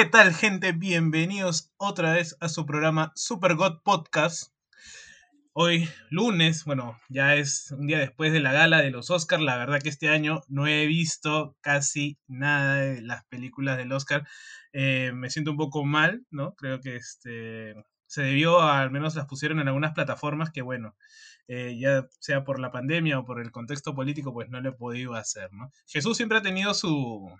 ¿Qué tal gente? Bienvenidos otra vez a su programa Super God Podcast. Hoy lunes, bueno, ya es un día después de la gala de los Oscars. La verdad que este año no he visto casi nada de las películas del Oscar. Eh, me siento un poco mal, ¿no? Creo que este se debió, a, al menos las pusieron en algunas plataformas que, bueno, eh, ya sea por la pandemia o por el contexto político, pues no lo he podido hacer, ¿no? Jesús siempre ha tenido su,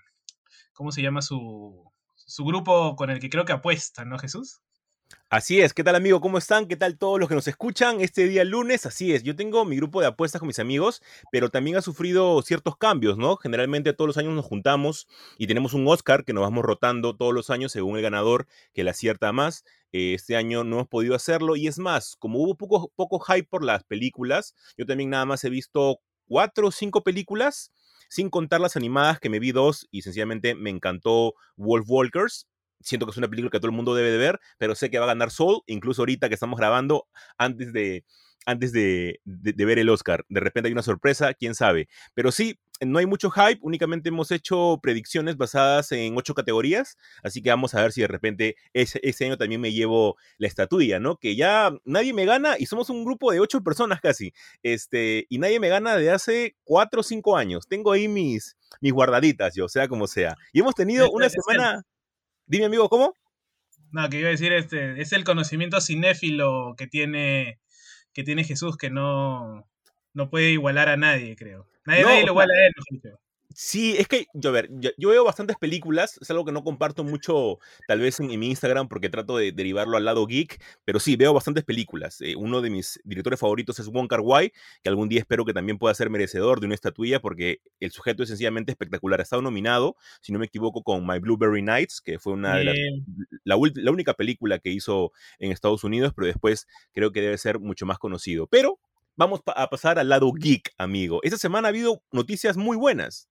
¿cómo se llama? Su, su grupo con el que creo que apuesta, ¿no, Jesús? Así es, ¿qué tal amigo? ¿Cómo están? ¿Qué tal todos los que nos escuchan este día lunes? Así es, yo tengo mi grupo de apuestas con mis amigos, pero también ha sufrido ciertos cambios, ¿no? Generalmente todos los años nos juntamos y tenemos un Oscar que nos vamos rotando todos los años según el ganador que le acierta más. Eh, este año no hemos podido hacerlo y es más, como hubo poco, poco hype por las películas, yo también nada más he visto cuatro o cinco películas sin contar las animadas que me vi dos y sencillamente me encantó Wolf Walkers. Siento que es una película que todo el mundo debe de ver, pero sé que va a ganar Soul, incluso ahorita que estamos grabando, antes de, antes de, de, ver el Oscar. De repente hay una sorpresa, quién sabe. Pero sí, no hay mucho hype, únicamente hemos hecho predicciones basadas en ocho categorías, así que vamos a ver si de repente ese, ese, año también me llevo la estatuilla, ¿no? Que ya nadie me gana y somos un grupo de ocho personas casi, este, y nadie me gana de hace cuatro o cinco años. Tengo ahí mis, mis guardaditas, yo, sea como sea. Y hemos tenido una semana... Dime, amigo, ¿cómo? No, que iba a decir, este, es el conocimiento cinéfilo que tiene que tiene Jesús que no, no puede igualar a nadie, creo. Nadie, no, nadie lo iguala a él, creo. Sí, es que, yo, a ver, yo, yo, veo bastantes películas, es algo que no comparto mucho tal vez en, en mi Instagram porque trato de derivarlo al lado geek, pero sí, veo bastantes películas. Eh, uno de mis directores favoritos es Wong Kar Wai, que algún día espero que también pueda ser merecedor de una estatuilla porque el sujeto es sencillamente espectacular. Ha estado nominado, si no me equivoco, con My Blueberry Nights, que fue una de las, la, la única película que hizo en Estados Unidos, pero después creo que debe ser mucho más conocido. Pero vamos a pasar al lado geek, amigo. Esta semana ha habido noticias muy buenas.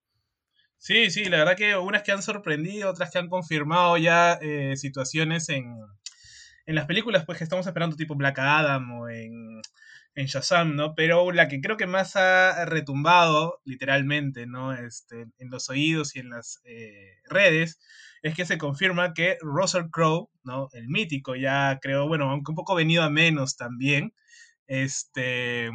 Sí, sí, la verdad que unas que han sorprendido, otras que han confirmado ya eh, situaciones en, en las películas pues que estamos esperando tipo Black Adam o en, en Shazam, ¿no? Pero la que creo que más ha retumbado literalmente, ¿no? Este, en los oídos y en las eh, redes es que se confirma que Russell Crowe, ¿no? El mítico, ya creo, bueno, aunque un poco venido a menos también, este,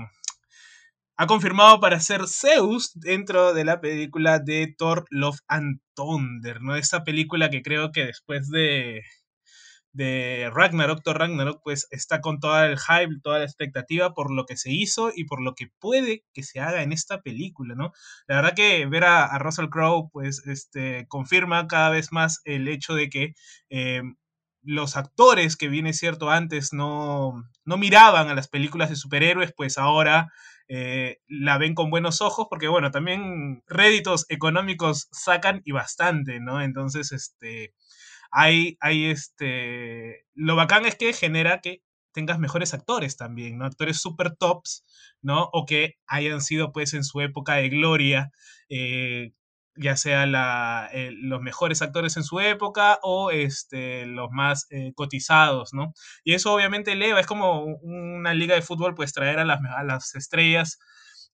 ha confirmado para ser Zeus dentro de la película de Thor Love and Thunder, ¿no? Esa película que creo que después de, de Ragnarok, Thor Ragnarok, pues está con todo el hype, toda la expectativa por lo que se hizo y por lo que puede que se haga en esta película, ¿no? La verdad que ver a, a Russell Crowe, pues, este, confirma cada vez más el hecho de que eh, los actores que viene cierto antes no, no miraban a las películas de superhéroes, pues ahora eh, la ven con buenos ojos, porque bueno, también réditos económicos sacan y bastante, ¿no? Entonces, este, hay, hay este, lo bacán es que genera que tengas mejores actores también, ¿no? Actores super tops, ¿no? O que hayan sido pues en su época de gloria, eh, ya sea eh, los mejores actores en su época o este, los más eh, cotizados, ¿no? Y eso obviamente eleva, es como una liga de fútbol, pues traer a las, estrellas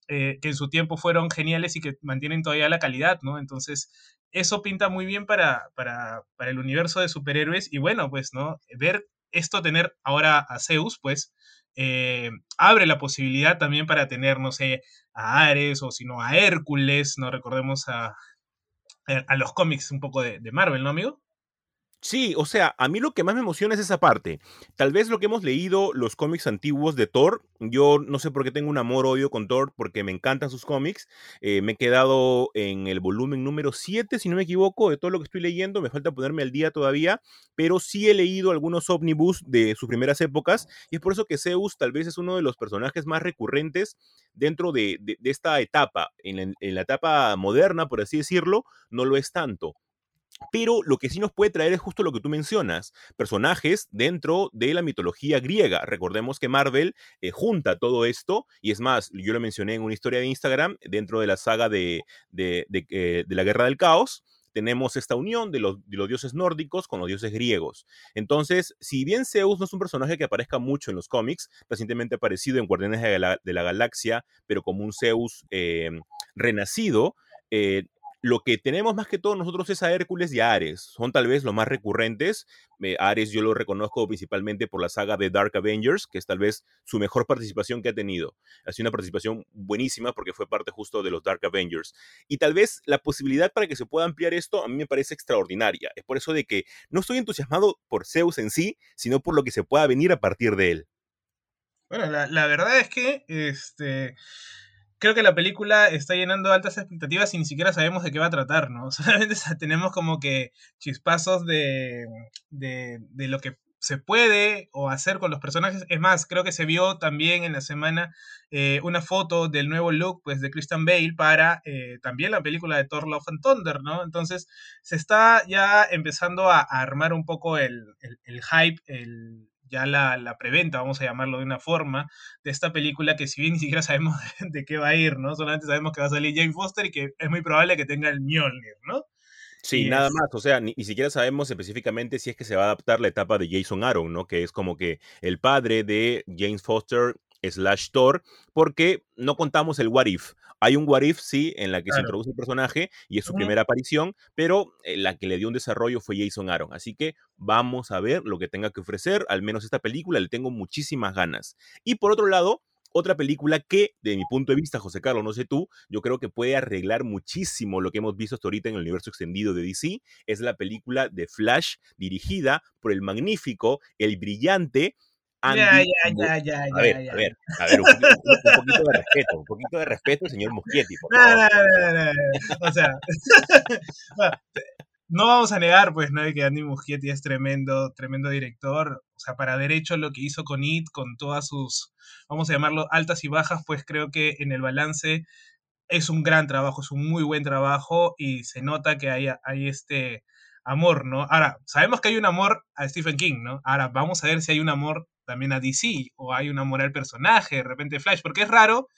eh, que en su tiempo fueron geniales y que mantienen todavía la calidad, ¿no? Entonces, eso pinta muy bien para, para, para el universo de superhéroes y bueno, pues, ¿no? Ver esto tener ahora a Zeus, pues, eh, abre la posibilidad también para tener, no sé, a Ares o si no a Hércules, no recordemos a, a los cómics un poco de, de Marvel, ¿no, amigo? Sí, o sea, a mí lo que más me emociona es esa parte. Tal vez lo que hemos leído, los cómics antiguos de Thor, yo no sé por qué tengo un amor-odio con Thor, porque me encantan sus cómics. Eh, me he quedado en el volumen número 7, si no me equivoco, de todo lo que estoy leyendo. Me falta ponerme al día todavía, pero sí he leído algunos ómnibus de sus primeras épocas, y es por eso que Zeus tal vez es uno de los personajes más recurrentes dentro de, esta etapa. En la etapa moderna, por así decirlo, no lo es tanto Pero lo que sí nos puede traer es justo lo que tú mencionas, personajes dentro de la mitología griega. Recordemos que Marvel eh, junta todo esto, y es más, yo lo mencioné en una historia de Instagram, dentro de la saga de, de, eh, la Guerra del Caos, tenemos esta unión de los, dioses nórdicos con los dioses griegos. Entonces, si bien Zeus no es un personaje que aparezca mucho en los cómics, recientemente aparecido en Guardianes de la, de la Galaxia, pero como un Zeus eh, renacido, eh, lo que tenemos más que todo nosotros es a Hércules y a Ares. Son tal vez los más recurrentes. Ares yo lo reconozco principalmente por la saga de Dark Avengers, que es tal vez su mejor participación que ha tenido. Ha sido una participación buenísima porque fue parte justo de los Dark Avengers. Y tal vez la posibilidad para que se pueda ampliar esto a mí me parece extraordinaria. Es por eso de que no estoy entusiasmado por Zeus en sí, sino por lo que se pueda venir a partir de él. Bueno, la, la verdad es que este creo que la película está llenando altas expectativas y ni siquiera sabemos de qué va a tratar, ¿no? Solamente tenemos como que chispazos de, de, de lo que se puede o hacer con los personajes. Es más, creo que se vio también en la semana eh, una foto del nuevo look pues, de Christian Bale para eh, también la película de Thor Love and Thunder, ¿no? Entonces se está ya empezando a, armar un poco el, el, el hype, el, ya la, preventa, vamos a llamarlo de una forma, de esta película que si bien ni siquiera sabemos de, qué va a ir, ¿no? Solamente sabemos que va a salir Jane Foster y que es muy probable que tenga el Mjolnir, ¿no? Sí, nada más, o sea, ni, siquiera sabemos específicamente si es que se va a adaptar la etapa de Jason Aaron, ¿no? Que es como que el padre de James Foster slash Thor, porque no contamos el what if. Hay un What If, sí, en la que se introduce el personaje y es su primera aparición, pero eh, la que le dio un desarrollo fue Jason Aaron. Así que vamos a ver lo que tenga que ofrecer. Al menos esta película le tengo muchísimas ganas. Y por otro lado, otra película que, de mi punto de vista, José Carlos, no sé tú, yo creo que puede arreglar muchísimo lo que hemos visto hasta ahorita en el universo extendido de DC, es la película de Flash, dirigida por el magnífico, el brillante ya, ya, ya, ya, a ver, A ver, a ver, un poquito, de respeto, un poquito de respeto, señor Muschietti. No, no, no, o sea, no vamos a negar, pues, ¿no? Que Andy Muschietti es tremendo, tremendo director. O sea, para derecho lo que hizo con It, con todas sus, vamos a llamarlo, altas y bajas, pues creo que en el balance es un gran trabajo, es un muy buen trabajo y se nota que hay, hay este amor, ¿no? Ahora, sabemos que hay un amor a Stephen King, ¿no? Ahora, vamos a ver si hay un amor también a DC, o hay una moral personaje, de repente Flash, porque es raro,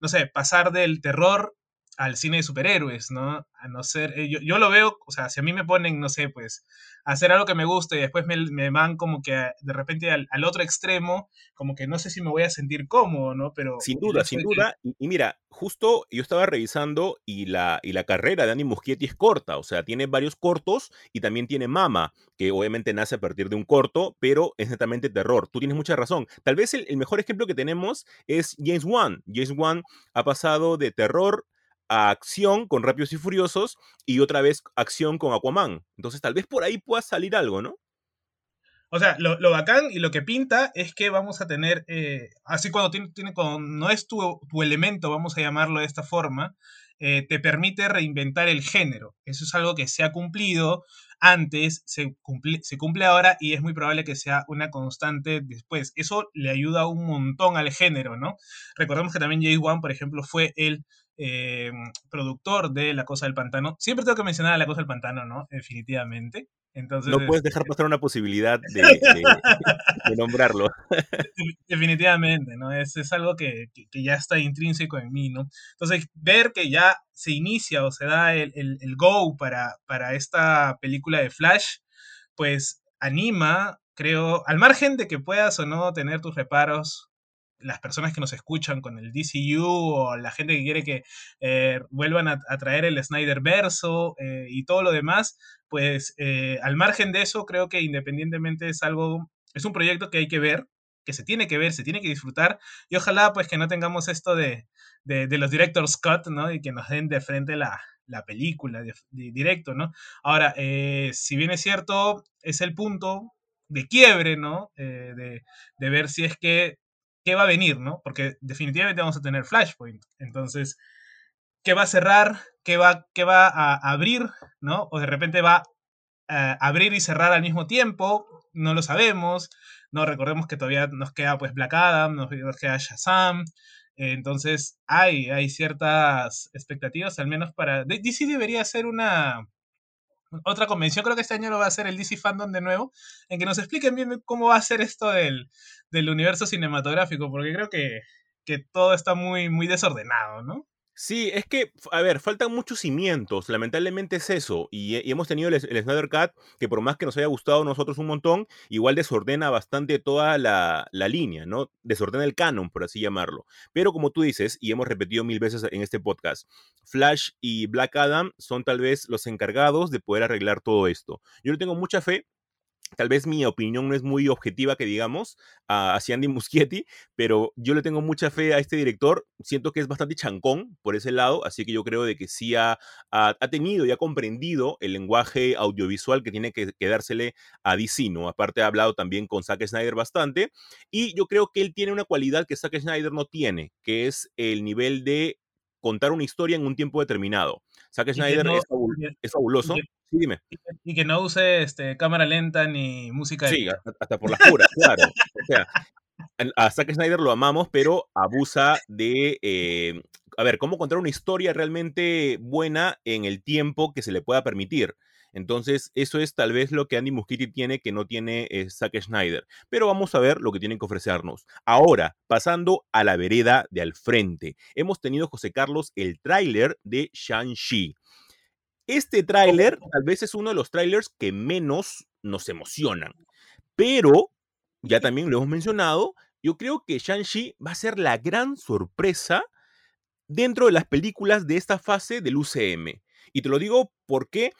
no sé, pasar del terror al cine de superhéroes, ¿no? A no ser, eh, yo, yo, lo veo, o sea, si a mí me ponen, no sé, pues, hacer algo que me guste y después me, me van como que de repente al, al, otro extremo, como que no sé si me voy a sentir cómodo, ¿no? Pero... Sin duda, sin duda. Y, y, mira, justo yo estaba revisando y la, y la carrera de Andy Muschietti es corta, o sea, tiene varios cortos y también tiene Mama, que obviamente nace a partir de un corto, pero es netamente terror. Tú tienes mucha razón. Tal vez el, el mejor ejemplo que tenemos es James Wan. James Wan ha pasado de terror a acción con Rápidos y Furiosos y otra vez acción con Aquaman. Entonces tal vez por ahí pueda salir algo, ¿no? O sea, lo, lo bacán y lo que pinta es que vamos a tener, eh, así cuando tiene, tiene no es tu, tu, elemento, vamos a llamarlo de esta forma, eh, te permite reinventar el género. Eso es algo que se ha cumplido antes, se cumple, se cumple ahora y es muy probable que sea una constante después. Eso le ayuda un montón al género, ¿no? Recordemos que también James Wan, por ejemplo, fue el eh, productor de La Cosa del Pantano. Siempre tengo que mencionar a La Cosa del Pantano, ¿no? Definitivamente. Entonces, no puedes dejar este pasar una posibilidad de, de, de nombrarlo. Definitivamente, ¿no? Es, es algo que, que, que, ya está intrínseco en mí, ¿no? Entonces, ver que ya se inicia o se da el, el, el go para, para esta película de Flash, pues anima, creo, al margen de que puedas o no tener tus reparos las personas que nos escuchan con el DCU o la gente que quiere que eh, vuelvan a, traer el Snyder verso eh, y todo lo demás, pues eh, al margen de eso, creo que independientemente es algo, es un proyecto que hay que ver, que se tiene que ver, se tiene que disfrutar y ojalá pues que no tengamos esto de, de, los director's cut, ¿no? Y que nos den de frente la, la película directo, ¿no? Ahora, eh, si bien es cierto, es el punto de quiebre, ¿no? De, de, ver si es que qué va a venir, ¿no? Porque definitivamente vamos a tener Flashpoint. Entonces, ¿qué va a cerrar? ¿Qué va, qué va a abrir? ¿No? O de repente va a abrir y cerrar al mismo tiempo. No lo sabemos. No recordemos que todavía nos queda pues Black Adam, nos queda Shazam. Entonces, hay, hay ciertas expectativas, al menos para. DC debería ser una. Otra convención, creo que este año lo va a hacer el DC Fandom de nuevo, en que nos expliquen bien cómo va a ser esto del, del universo cinematográfico, porque creo que, que todo está muy, muy desordenado, ¿no? Sí, es que, a ver, faltan muchos cimientos, lamentablemente es eso, y, hemos tenido el, Snyder Cut, que por más que nos haya gustado a nosotros un montón, igual desordena bastante toda la, la, línea, ¿no? Desordena el canon, por así llamarlo. Pero como tú dices, y hemos repetido mil veces en este podcast, Flash y Black Adam son tal vez los encargados de poder arreglar todo esto. Yo le tengo mucha fe, tal vez mi opinión no es muy objetiva, que digamos, hacia Andy Muschietti, pero yo le tengo mucha fe a este director. Siento que es bastante chancón por ese lado, así que yo creo de que sí ha, ha, tenido y ha comprendido el lenguaje audiovisual que tiene que quedársele a DC. Aparte ha hablado también con Zack Snyder bastante, y yo creo que él tiene una cualidad que Zack Snyder no tiene, que es el nivel de contar una historia en un tiempo determinado. Zack Snyder es, fabuloso. sí, dime. Y que no use este, cámara lenta ni música. Sí, hasta por las puras, claro. O sea, a Zack Snyder lo amamos, pero abusa de, eh, a ver, cómo contar una historia realmente buena en el tiempo que se le pueda permitir. Entonces, eso es tal vez lo que Andy Muschietti tiene que no tiene eh, Zack Snyder. Pero vamos a ver lo que tienen que ofrecernos. Ahora, pasando a la vereda de al frente. Hemos tenido, José Carlos, el tráiler de Shang-Chi. Este tráiler tal vez es uno de los trailers que menos nos emocionan. Pero, ya también lo hemos mencionado, yo creo que Shang-Chi va a ser la gran sorpresa dentro de las películas de esta fase del UCM. Y te lo digo porque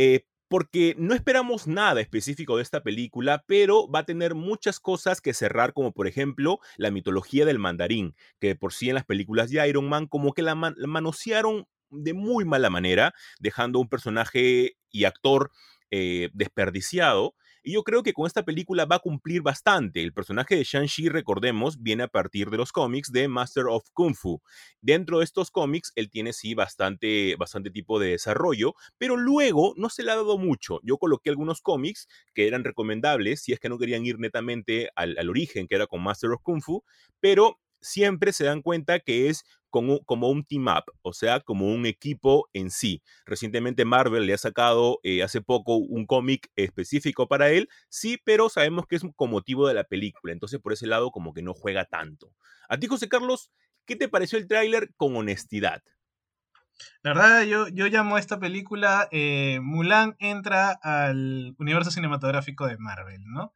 eh, porque no esperamos nada específico de esta película, pero va a tener muchas cosas que cerrar, como por ejemplo la mitología del mandarín, que por sí en las películas de Iron Man como que la, manosearon de muy mala manera, dejando un personaje y actor eh, desperdiciado. Y yo creo que con esta película va a cumplir bastante. El personaje de Shang-Chi, recordemos, viene a partir de los cómics de Master of Kung Fu. Dentro de estos cómics, él tiene sí bastante, bastante tipo de desarrollo, pero luego no se le ha dado mucho. Yo coloqué algunos cómics que eran recomendables si es que no querían ir netamente al, al origen, que era con Master of Kung Fu, pero siempre se dan cuenta que es como, como un team up, o sea, como un equipo en sí. Recientemente Marvel le ha sacado eh, hace poco un cómic específico para él, sí, pero sabemos que es con motivo de la película, entonces por ese lado como que no juega tanto. A ti, José Carlos, ¿qué te pareció el tráiler con honestidad? La verdad, yo, yo llamo a esta película eh, Mulan entra al universo cinematográfico de Marvel, ¿no?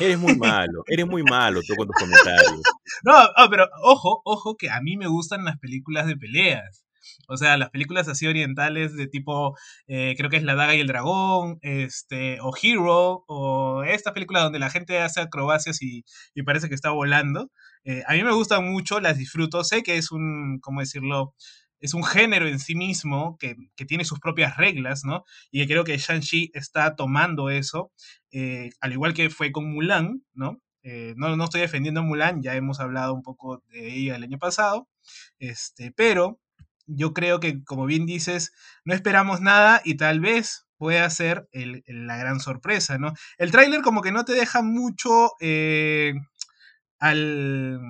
Eres muy malo, eres muy malo tú con tus comentarios. No, pero ojo, ojo que a mí me gustan las películas de peleas. O sea, las películas así orientales de tipo, eh, creo que es La Daga y el Dragón, este, o Hero, o estas películas donde la gente hace acrobacias y, y parece que está volando. Eh, a mí me gustan mucho, las disfruto. Sé que es un, ¿cómo decirlo? Es un género en sí mismo que, tiene sus propias reglas, ¿no? Y creo que Shang-Chi está tomando eso, eh, al igual que fue con Mulan, ¿no? Eh, ¿no? No estoy defendiendo a Mulan, ya hemos hablado un poco de ella el año pasado, este, pero yo creo que, como bien dices, no esperamos nada y tal vez pueda ser la gran sorpresa, ¿no? El tráiler como que no te deja mucho eh, al,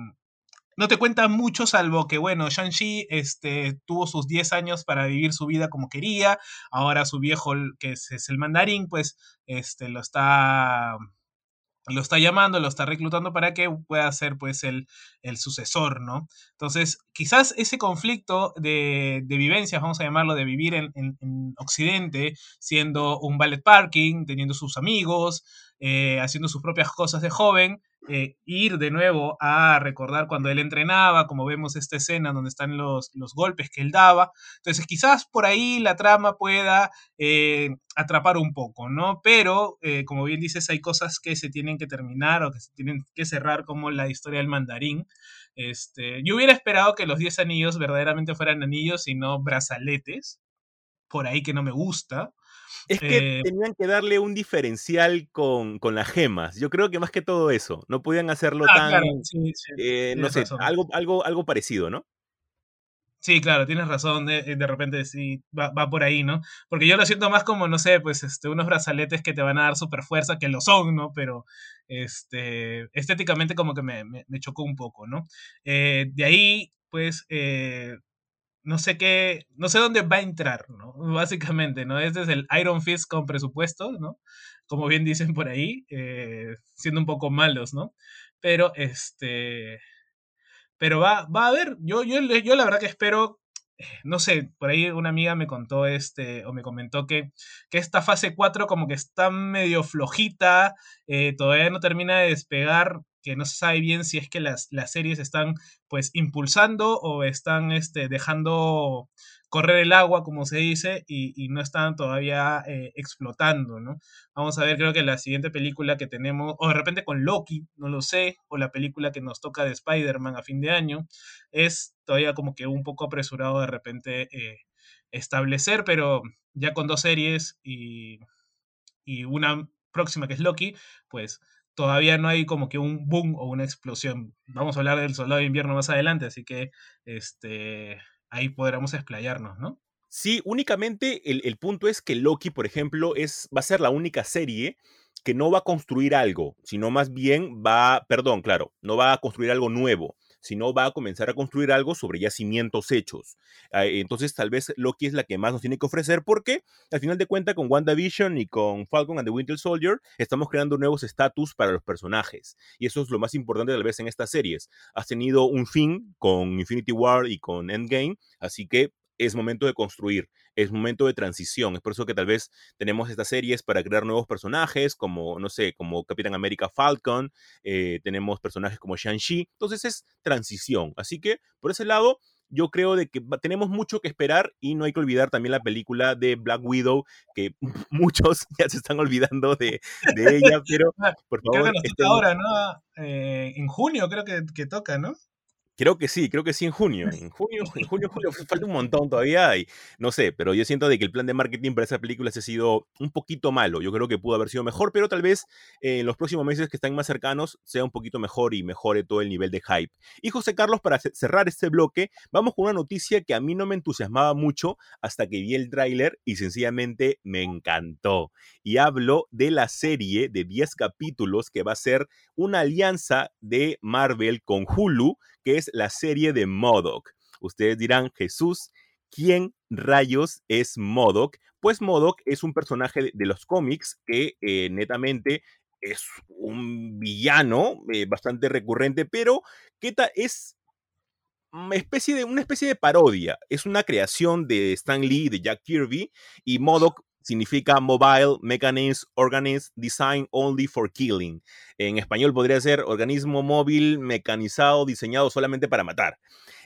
no te cuenta mucho, salvo que, bueno, Shang-Chi este, tuvo sus 10 años para vivir su vida como quería. Ahora su viejo, que es, el mandarín, pues este, lo está lo está llamando, lo está reclutando para que pueda ser pues el, el sucesor, ¿no? Entonces, quizás ese conflicto de, de vivencias, vamos a llamarlo, de vivir en, en, Occidente, siendo un ballet parking, teniendo sus amigos, eh, haciendo sus propias cosas de joven, eh, ir de nuevo a recordar cuando él entrenaba, como vemos esta escena donde están los, los golpes que él daba. Entonces quizás por ahí la trama pueda eh, atrapar un poco, ¿no? Pero, como bien dices, hay cosas que se tienen que terminar o que se tienen que cerrar, como la historia del mandarín. Este, yo hubiera esperado que los 10 anillos verdaderamente fueran anillos y no brazaletes, por ahí que no me gusta. Es que eh, tenían que darle un diferencial con, con, las gemas. Yo creo que más que todo eso. No podían hacerlo ah, tan. Eh, no sé, algo, algo, algo parecido, ¿no? Sí, claro, tienes razón. De, de repente sí, va, va, por ahí, ¿no? Porque yo lo siento más como, no sé, pues este, unos brazaletes que te van a dar super fuerza, que lo son, ¿no? Pero este, estéticamente como que me, me, chocó un poco, ¿no? Eh, de ahí, pues, no sé qué, no sé dónde va a entrar, ¿no? Básicamente, ¿no? Este es el Iron Fist con presupuesto, ¿no? Como bien dicen por ahí, eh, siendo un poco malos, ¿no? Pero, este, pero va, va a haber, yo, yo, yo la verdad que espero no sé, por ahí una amiga me contó este, o me comentó que, que esta fase 4 como que está medio flojita, eh, todavía no termina de despegar, que no se sabe bien si es que las, las series están pues impulsando o están este, dejando correr el agua, como se dice, y, no están todavía eh, explotando, ¿no? Vamos a ver, creo que la siguiente película que tenemos, o de repente con Loki, no lo sé, o la película que nos toca de Spider-Man a fin de año, es todavía como que un poco apresurado de repente eh, establecer, pero ya con dos series y, y una próxima que es Loki, pues todavía no hay como que un boom o una explosión. Vamos a hablar del Soldado de Invierno más adelante, así que este ahí podremos explayarnos, ¿no? Sí, únicamente el, el, punto es que Loki, por ejemplo, es, va a ser la única serie que no va a construir algo, sino más bien va, perdón, claro, no va a construir algo nuevo, sino va a comenzar a construir algo sobre yacimientos hechos. Ah, entonces, tal vez Loki es la que más nos tiene que ofrecer, porque al final de cuentas, con WandaVision y con Falcon and the Winter Soldier, estamos creando nuevos estatus para los personajes. Y eso es lo más importante, tal vez, en estas series. Has tenido un fin con Infinity War y con Endgame, así que es momento de construir, es momento de transición. Es por eso que tal vez tenemos estas series para crear nuevos personajes, como, no sé, como Capitán América Falcon, eh, tenemos personajes como Shang-Chi. Entonces es transición. Así que, por ese lado, yo creo de que tenemos mucho que esperar y no hay que olvidar también la película de Black Widow, que muchos ya se están olvidando de, ella, pero por favor. Creo que ahora, ¿no? Eh, en junio creo que, que toca, ¿no? Creo que sí, creo que sí en junio. En junio, en junio, julio, falta un montón todavía y no sé, pero yo siento de que el plan de marketing para esa película se ha sido un poquito malo. Yo creo que pudo haber sido mejor, pero tal vez en los próximos meses que están más cercanos sea un poquito mejor y mejore todo el nivel de hype. Y José Carlos, para cerrar este bloque, vamos con una noticia que a mí no me entusiasmaba mucho hasta que vi el tráiler y sencillamente me encantó. Y hablo de la serie de 10 capítulos que va a ser una alianza de Marvel con Hulu que es la serie de Modoc. Ustedes dirán, Jesús, ¿quién rayos es Modoc? Pues Modoc es un personaje de, los cómics que eh, netamente es un villano eh, bastante recurrente, pero que es especie de, una especie de parodia. Es una creación de Stan Lee, de Jack Kirby, y Modoc significa Mobile Mechanism Organism Designed Only for Killing. En español podría ser organismo móvil mecanizado diseñado solamente para matar.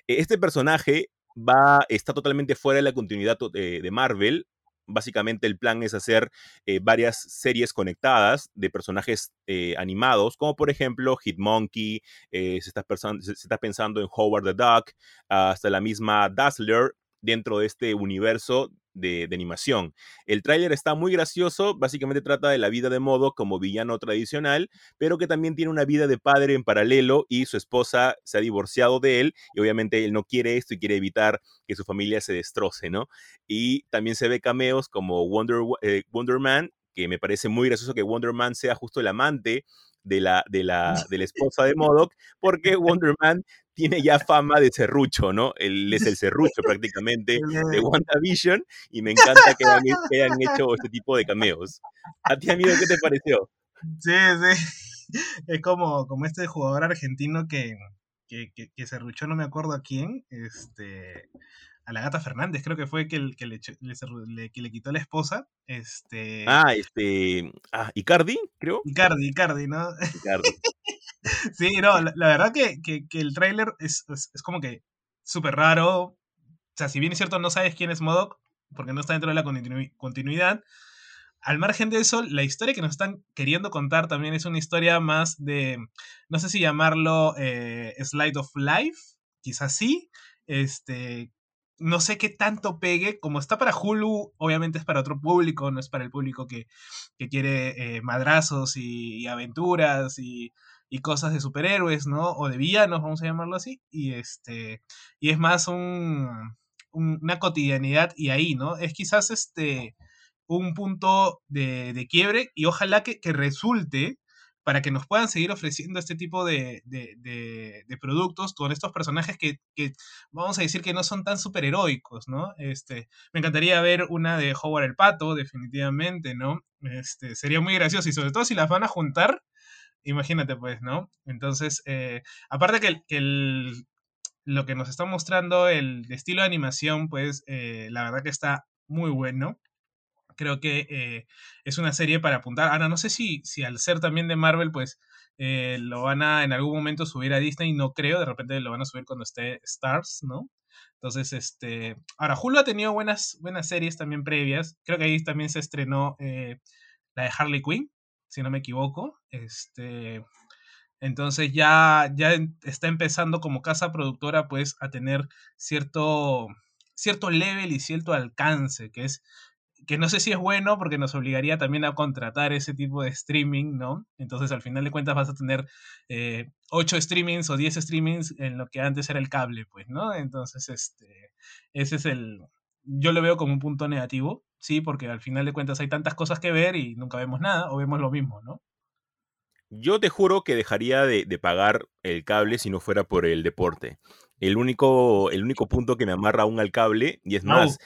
E, este personaje va, está totalmente fuera de la continuidad eh, de Marvel. Básicamente el plan es hacer eh, varias series conectadas de personajes eh, animados, como por ejemplo Hitmonkey, está se, está pensando en Howard the Duck, hasta la misma Dazzler dentro de este universo de, animación. El tráiler está muy gracioso, básicamente trata de la vida de Modo como villano tradicional, pero que también tiene una vida de padre en paralelo y su esposa se ha divorciado de él y obviamente él no quiere esto y quiere evitar que su familia se destroce, ¿no? Y también se ve cameos como Wonder, eh, Wonder Man, que me parece muy gracioso que Wonder Man sea justo el amante de la, de la, de la esposa de Modoc, porque Wonder Man tiene ya fama de serrucho, ¿no? Él es el serrucho prácticamente de WandaVision y me encanta que hayan, hecho este tipo de cameos. ¿A ti, amigo, qué te pareció? Sí, sí. Es como, como este jugador argentino que, que, que, serruchó, no me acuerdo a quién, este, a la gata Fernández, creo que fue que, el, que, le, que le quitó la esposa. Este... Ah, este. Ah, Icardi, creo. Icardi, Icardi, ¿no? Icardi. sí, no, la, verdad que, que, el tráiler es, es, como que súper raro. O sea, si bien es cierto, no sabes quién es Modoc, porque no está dentro de la continuidad. Al margen de eso, la historia que nos están queriendo contar también es una historia más de, no sé si llamarlo eh, Slide of Life, quizás sí, este, no sé qué tanto pegue. Como está para Hulu, obviamente es para otro público, no es para el público que, quiere eh, madrazos y, aventuras y, cosas de superhéroes, ¿no? O de villanos, vamos a llamarlo así. Y este. Y es más un, una cotidianidad y ahí, ¿no? Es quizás este un punto de, de quiebre y ojalá que, que resulte para que nos puedan seguir ofreciendo este tipo de, productos con estos personajes que, vamos a decir que no son tan superheroicos, ¿no? Este, me encantaría ver una de Howard el Pato, definitivamente, ¿no? Este, sería muy gracioso y sobre todo si las van a juntar, imagínate pues, ¿no? Entonces, eh, aparte que, que el, lo que nos está mostrando el estilo de animación, pues eh, la verdad que está muy bueno. Creo que eh, es una serie para apuntar. Ahora, no sé si, si al ser también de Marvel, pues eh, lo van a en algún momento subir a Disney, no creo, de repente lo van a subir cuando esté Stars, ¿no? Entonces, este. Ahora, Hulu ha tenido buenas, buenas series también previas. Creo que ahí también se estrenó la de Harley Quinn, si no me equivoco. Este. Entonces ya, ya está empezando como casa productora pues a tener cierto, cierto level y cierto alcance, que es que no sé si es bueno porque nos obligaría también a contratar ese tipo de streaming, ¿no? Entonces al final de cuentas vas a tener eh, 8 streamings o 10 streamings en lo que antes era el cable, pues, ¿no? Entonces, este, ese es el, yo lo veo como un punto negativo, sí, porque al final de cuentas hay tantas cosas que ver y nunca vemos nada o vemos lo mismo, ¿no? Yo te juro que dejaría de, pagar el cable si no fuera por el deporte. El único, el único punto que me amarra aún al cable, y es más,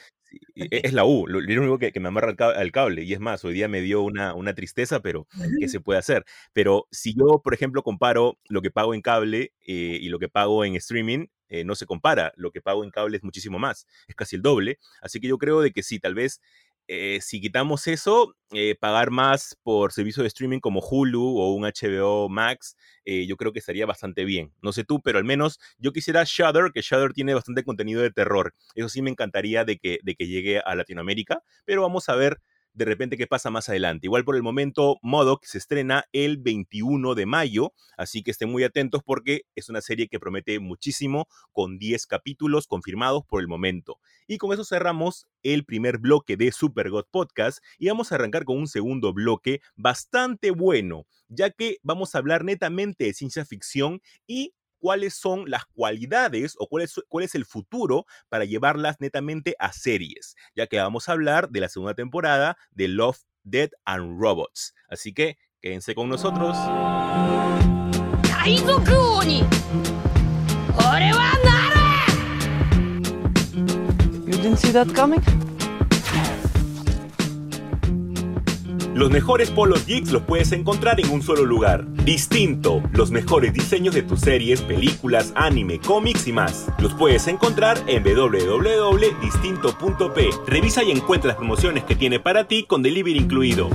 es la U, lo, único que, me amarra al cable, y es más, hoy día me dio una, una tristeza, pero ¿qué se puede hacer? Pero si yo, por ejemplo, comparo lo que pago en cable eh, y lo que pago en streaming, eh, no se compara. Lo que pago en cable es muchísimo más, es casi el doble. Así que yo creo de que sí, tal vez eh, si quitamos eso, eh, pagar más por servicio de streaming como Hulu o un HBO Max, eh, yo creo que estaría bastante bien. No sé tú, pero al menos yo quisiera Shudder, que Shudder tiene bastante contenido de terror. Eso sí me encantaría de que, de que llegue a Latinoamérica, pero vamos a ver de repente qué pasa más adelante. Igual por el momento, Modoc se estrena el 21 de mayo, así que estén muy atentos porque es una serie que promete muchísimo, con 10 capítulos confirmados por el momento. Y con eso cerramos el primer bloque de Super God Podcast y vamos a arrancar con un segundo bloque bastante bueno, ya que vamos a hablar netamente de ciencia ficción y cuáles son las cualidades o cuál es, cuál es el futuro para llevarlas netamente a series, ya que vamos a hablar de la segunda temporada de Love, Dead and Robots. Así que quédense con nosotros. You didn't see that Los mejores polos geeks los puedes encontrar en un solo lugar. Distinto, los mejores diseños de tus series, películas, anime, cómics y más. Los puedes encontrar en www.distinto.p. Revisa y encuentra las promociones que tiene para ti con delivery incluido.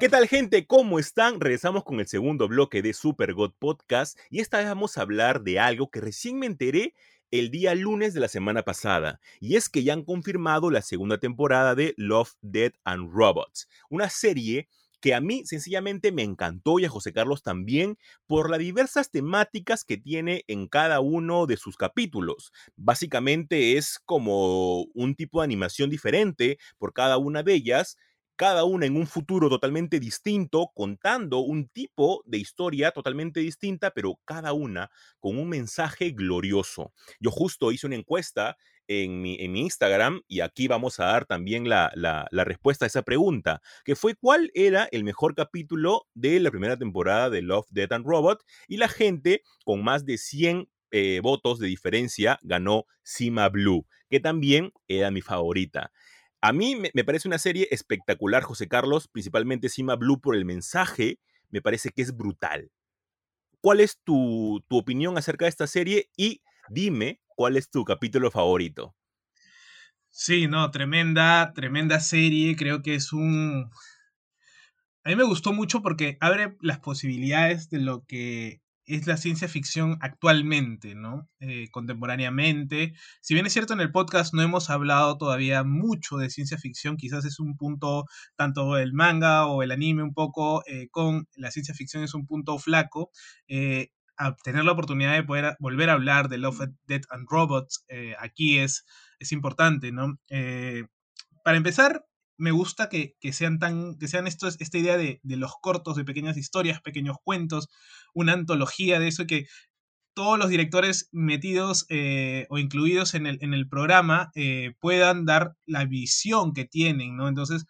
¿Qué tal gente? ¿Cómo están? Regresamos con el segundo bloque de Super God Podcast y esta vez vamos a hablar de algo que recién me enteré el día lunes de la semana pasada, y es que ya han confirmado la segunda temporada de Love, Dead and Robots, una serie que a mí sencillamente me encantó y a José Carlos también por las diversas temáticas que tiene en cada uno de sus capítulos. Básicamente es como un tipo de animación diferente por cada una de ellas cada una en un futuro totalmente distinto, contando un tipo de historia totalmente distinta, pero cada una con un mensaje glorioso. Yo justo hice una encuesta en mi, en mi Instagram y aquí vamos a dar también la, respuesta a esa pregunta, que fue cuál era el mejor capítulo de la primera temporada de Love, Death and Robot y la gente con más de 100 eh, votos de diferencia ganó Sima Blue, que también era mi favorita. A mí me, parece una serie espectacular, José Carlos, principalmente Cima Blue por el mensaje, me parece que es brutal. ¿Cuál es tu, tu opinión acerca de esta serie? Y dime cuál es tu capítulo favorito. Sí, no, tremenda, tremenda serie. Creo que es un... A mí me gustó mucho porque abre las posibilidades de lo que es la ciencia ficción actualmente, ¿no? Eh, contemporáneamente. Si bien es cierto, en el podcast no hemos hablado todavía mucho de ciencia ficción, quizás es un punto, tanto el manga o el anime un poco, eh, con la ciencia ficción es un punto flaco. Eh, tener la oportunidad de poder volver a hablar de Love, Death and Robots aquí es, es importante, ¿no? para empezar, me gusta que, sean tan, que sean esta idea de, los cortos, de pequeñas historias, pequeños cuentos, una antología de eso que todos los directores metidos eh, o incluidos en el, en el programa eh, puedan dar la visión que tienen, ¿no? Entonces,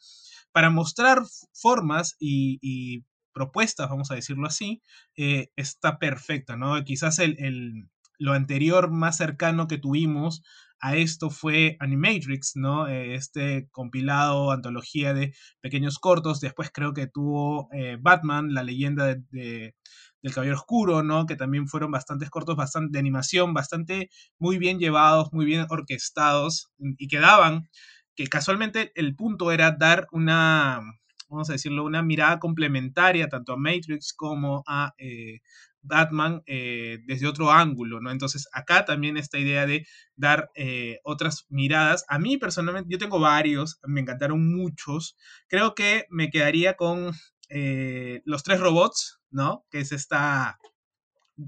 para mostrar formas y, propuestas, vamos a decirlo así, eh, está perfecta, ¿no? Quizás el, lo anterior más cercano que tuvimos a esto fue Animatrix, ¿no? Eh, este compilado, antología de pequeños cortos. Después creo que tuvo eh, Batman, la leyenda de, del Caballero Oscuro, ¿no? Que también fueron bastantes cortos, bastante de animación, bastante muy bien llevados, muy bien orquestados y quedaban, que casualmente el punto era dar una, vamos a decirlo, una mirada complementaria tanto a Matrix como a eh, Batman eh, desde otro ángulo, ¿no? Entonces acá también esta idea de dar eh, otras miradas. A mí personalmente, yo tengo varios, me encantaron muchos. Creo que me quedaría con eh, los tres robots, ¿no? Que es esta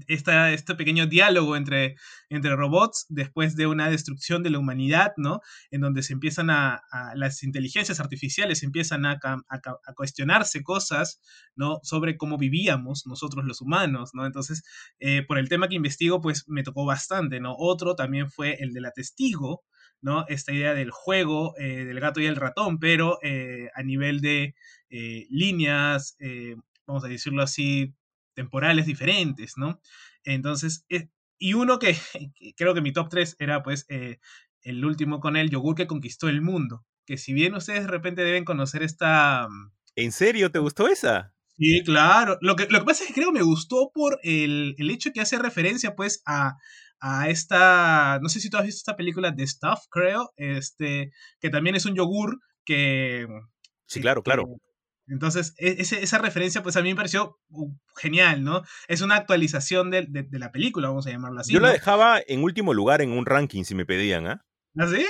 este pequeño diálogo entre, entre robots después de una destrucción de la humanidad, ¿no? En donde se empiezan a, las inteligencias artificiales empiezan a, a, cuestionarse cosas, ¿no? Sobre cómo vivíamos nosotros los humanos, ¿no? Entonces, eh, por el tema que investigo, pues me tocó bastante, ¿no? Otro también fue el de la testigo, ¿no? Esta idea del juego, eh, del gato y el ratón, pero eh, a nivel de líneas, vamos a decirlo así, temporales diferentes, ¿no? Entonces, eh, y uno que, creo que mi top 3 era pues eh, el último con el yogur que conquistó el mundo, que si bien ustedes de repente deben conocer esta... Mm, ¿En serio te gustó esa? Sí, claro. Lo que, lo que pasa es que creo que me gustó por el, el hecho que hace referencia pues a, a esta, no sé si tú has visto esta película de Stuff, creo, este, que también es un yogur que... Sí, claro, claro. Entonces, e, esa referencia, pues a mí me pareció uh, genial, ¿no? Es una actualización de, la película, vamos a llamarla así. Yo la dejaba en último lugar en un ranking si me pedían, ¿ah? ¿Ah, sí?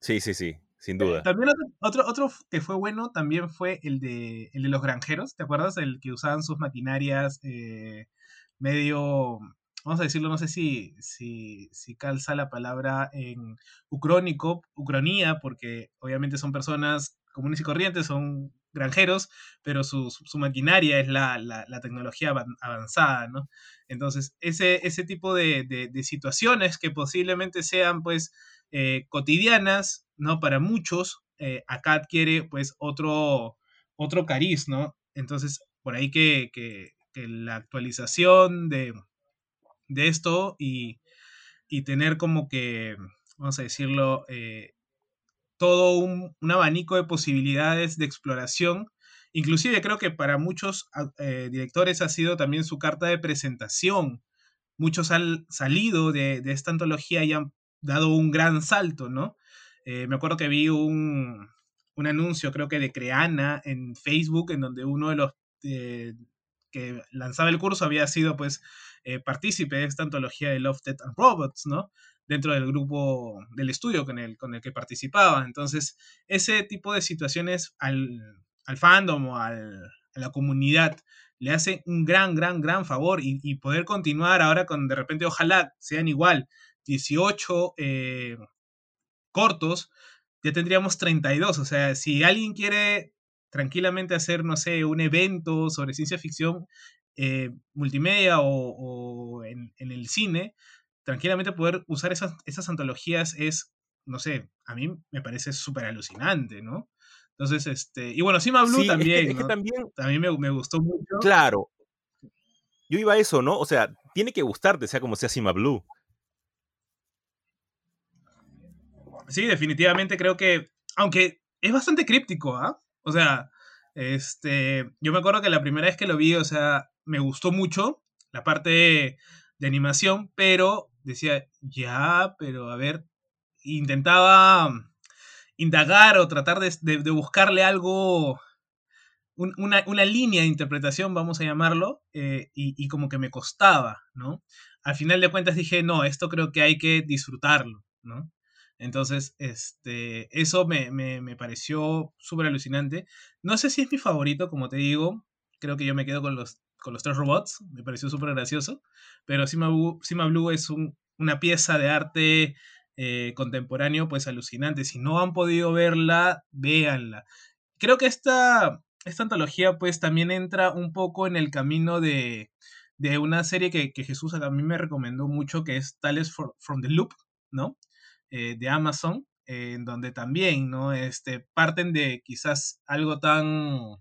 Sí, sí, sí, sin duda. También otro, otro, que fue bueno también fue el de, el de los granjeros, ¿te acuerdas? El que usaban sus maquinarias eh, medio, vamos a decirlo, no sé si, si, si calza la palabra en ucrónico, ucronía, porque obviamente son personas comunes y corrientes, son granjeros, pero su, maquinaria es la, tecnología avanzada, ¿no? Entonces, ese, ese tipo de, situaciones que posiblemente sean, pues, eh, cotidianas, ¿no? Para muchos, eh, acá adquiere, pues, otro, otro cariz, ¿no? Entonces, por ahí que, la actualización de, esto y, tener como que, vamos a decirlo, eh, todo un, abanico de posibilidades de exploración. Inclusive creo que para muchos ah, eh, directores ha sido también su carta de presentación. Muchos han salido de, esta antología y han dado un gran salto, ¿no? Eh, me acuerdo que vi un, anuncio, creo que de Creana en Facebook, en donde uno de los eh, que lanzaba el curso había sido pues partícipe de esta antología de Love, Death and Robots, ¿no? dentro del grupo, del estudio con el, con el que participaba. Entonces, ese tipo de situaciones al, al fandom o al, a la comunidad le hace un gran, gran, gran favor y, poder continuar ahora con, de repente, ojalá sean igual, 18 eh, cortos, ya tendríamos 32. O sea, si alguien quiere tranquilamente hacer, no sé, un evento sobre ciencia ficción eh, multimedia o, en, en, el cine, tranquilamente poder usar esas, esas antologías es, no sé, a mí me parece súper alucinante, ¿no? Entonces, este, y bueno, Sima Blue también, también, también me, gustó mucho. Claro. Yo iba a eso, ¿no? O sea, tiene que gustarte, sea como sea Sima Blue. Sí, definitivamente creo que, aunque es bastante críptico, ¿ah? O sea, este, yo me acuerdo que la primera vez que lo vi, o sea, me gustó mucho la parte de animación, pero decía, ya, pero a ver, intentaba indagar o tratar de, buscarle algo, una, línea de interpretación, vamos a llamarlo, eh, y, como que me costaba, ¿no? Al final de cuentas dije, no, esto creo que hay que disfrutarlo, ¿no? Entonces, este, eso me, me pareció súper alucinante. No sé si es mi favorito, como te digo, creo que yo me quedo con los con los tres robots, me pareció súper gracioso, pero Sima Blue, es una pieza de arte eh, contemporáneo pues alucinante, si no han podido verla, véanla. Creo que esta, esta antología pues también entra un poco en el camino de, una serie que, Jesús a mí me recomendó mucho, que es Tales from the Loop, ¿no? Eh, de Amazon, en donde también, ¿no? Este, parten de quizás algo tan,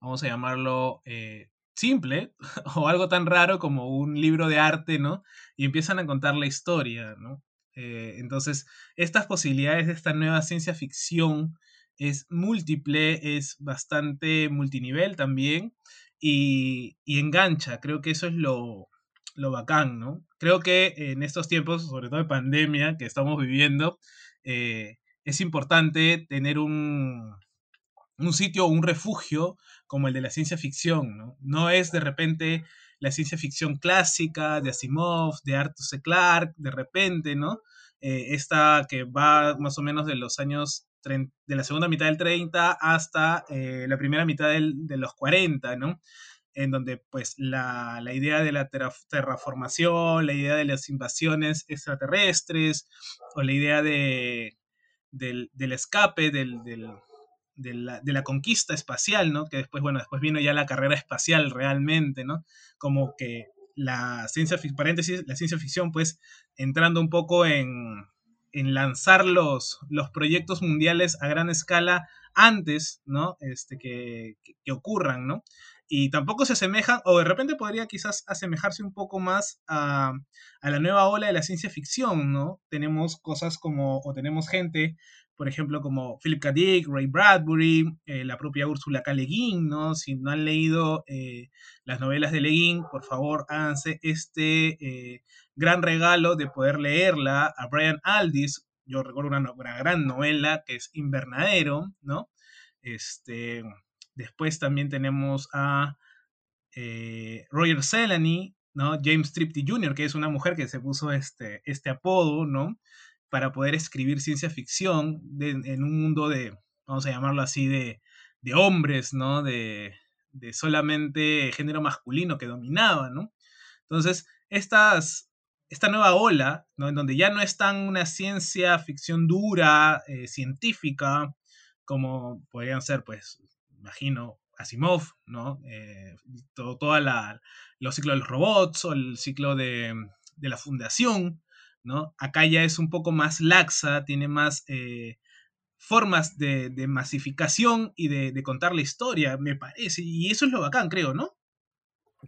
vamos a llamarlo, eh, simple o algo tan raro como un libro de arte, ¿no? Y empiezan a contar la historia, ¿no? Eh, entonces, estas posibilidades de esta nueva ciencia ficción es múltiple, es bastante multinivel también y, engancha. Creo que eso es lo, lo bacán, ¿no? Creo que en estos tiempos, sobre todo de pandemia que estamos viviendo, eh, es importante tener un, un sitio un refugio como el de la ciencia ficción, ¿no? No es de repente la ciencia ficción clásica de Asimov, de Arthur C. Clarke, de repente, ¿no? Eh, esta que va más o menos de los años de la segunda mitad del 30 hasta eh, la primera mitad de los 40, ¿no? En donde pues la, idea de la terraformación, la idea de las invasiones extraterrestres o la idea de, del, escape, del, de, la, conquista espacial, ¿no? Que después, bueno, después vino ya la carrera espacial realmente, ¿no? Como que la ciencia, la ciencia ficción, pues, entrando un poco en, en lanzar los, los proyectos mundiales a gran escala antes, ¿no? Este, que, que, ocurran, ¿no? Y tampoco se asemejan, o de repente podría quizás asemejarse un poco más a, a, la nueva ola de la ciencia ficción, ¿no? Tenemos cosas como, o tenemos gente, por ejemplo, como Philip K. Dick, Ray Bradbury, eh, la propia Úrsula K. Le Guin, ¿no? Si no han leído eh, las novelas de Le Guin, por favor, háganse este eh, gran regalo de poder leerla a Brian Aldiss. Yo recuerdo una, gran novela que es Invernadero, ¿no? Este, después también tenemos a eh, Roger Selany, ¿no? James Tripty Jr., que es una mujer que se puso este, este apodo, ¿no? Para poder escribir ciencia ficción en un mundo de, vamos a llamarlo así, de, de hombres, ¿no? De, de solamente género masculino que dominaba, ¿no? Entonces, esta nueva ola, ¿no? en donde ya no es tan una ciencia ficción dura, eh, científica, como podrían ser, pues, imagino, Asimov, ¿no? Eh, todo, toda la, los ciclos de los robots o el ciclo de, la fundación, ¿no? Acá ya es un poco más laxa, tiene más eh, formas de, masificación y de, de, contar la historia, me parece, y eso es lo bacán, creo, ¿no?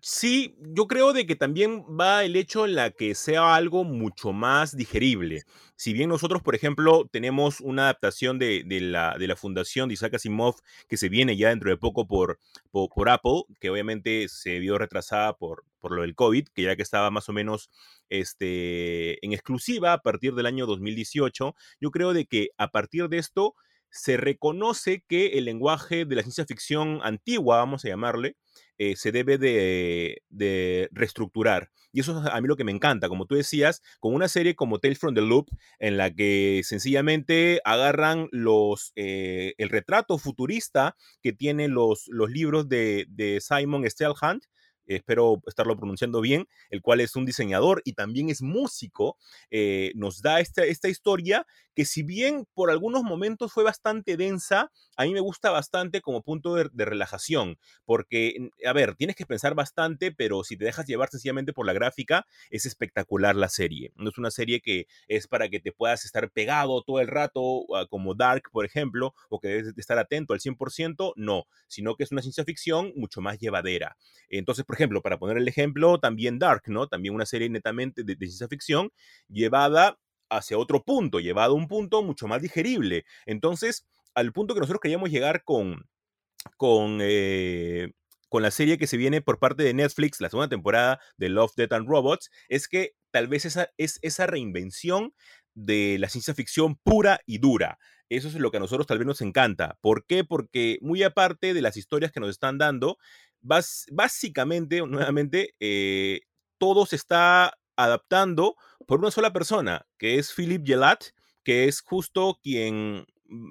Sí, yo creo de que también va el hecho en la que sea algo mucho más digerible. Si bien nosotros, por ejemplo, tenemos una adaptación de, la, de la fundación de Isaac Asimov que se viene ya dentro de poco por, por, Apple, que obviamente se vio retrasada por, por lo del COVID, que ya que estaba más o menos este, en exclusiva a partir del año 2018, yo creo de que a partir de esto se reconoce que el lenguaje de la ciencia ficción antigua, vamos a llamarle, eh, se debe de, reestructurar. Y eso es a mí lo que me encanta, como tú decías, con una serie como Tales from the Loop, en la que sencillamente agarran los, eh, el retrato futurista que tienen los, los libros de, de Simon Stelhunt, espero estarlo pronunciando bien, el cual es un diseñador y también es músico, eh, nos da esta, esta historia que si bien por algunos momentos fue bastante densa, a mí me gusta bastante como punto de, relajación, porque, a ver, tienes que pensar bastante, pero si te dejas llevar sencillamente por la gráfica, es espectacular la serie. No es una serie que es para que te puedas estar pegado todo el rato, ah, como Dark, por ejemplo, o que debes estar atento al 100%, no, sino que es una ciencia ficción mucho más llevadera. Entonces, por ejemplo, para poner el ejemplo, también Dark, ¿no? También una serie netamente de, ciencia ficción llevada hacia otro punto, llevado a un punto mucho más digerible. Entonces, al punto que nosotros queríamos llegar con, con, eh, con la serie que se viene por parte de Netflix, la segunda temporada de Love, Death and Robots, es que tal vez esa es esa reinvención de la ciencia ficción pura y dura. Eso es lo que a nosotros tal vez nos encanta. ¿Por qué? Porque muy aparte de las historias que nos están dando, básicamente, nuevamente, eh, todo se está adaptando por una sola persona, que es Philip Gelat, que es justo quien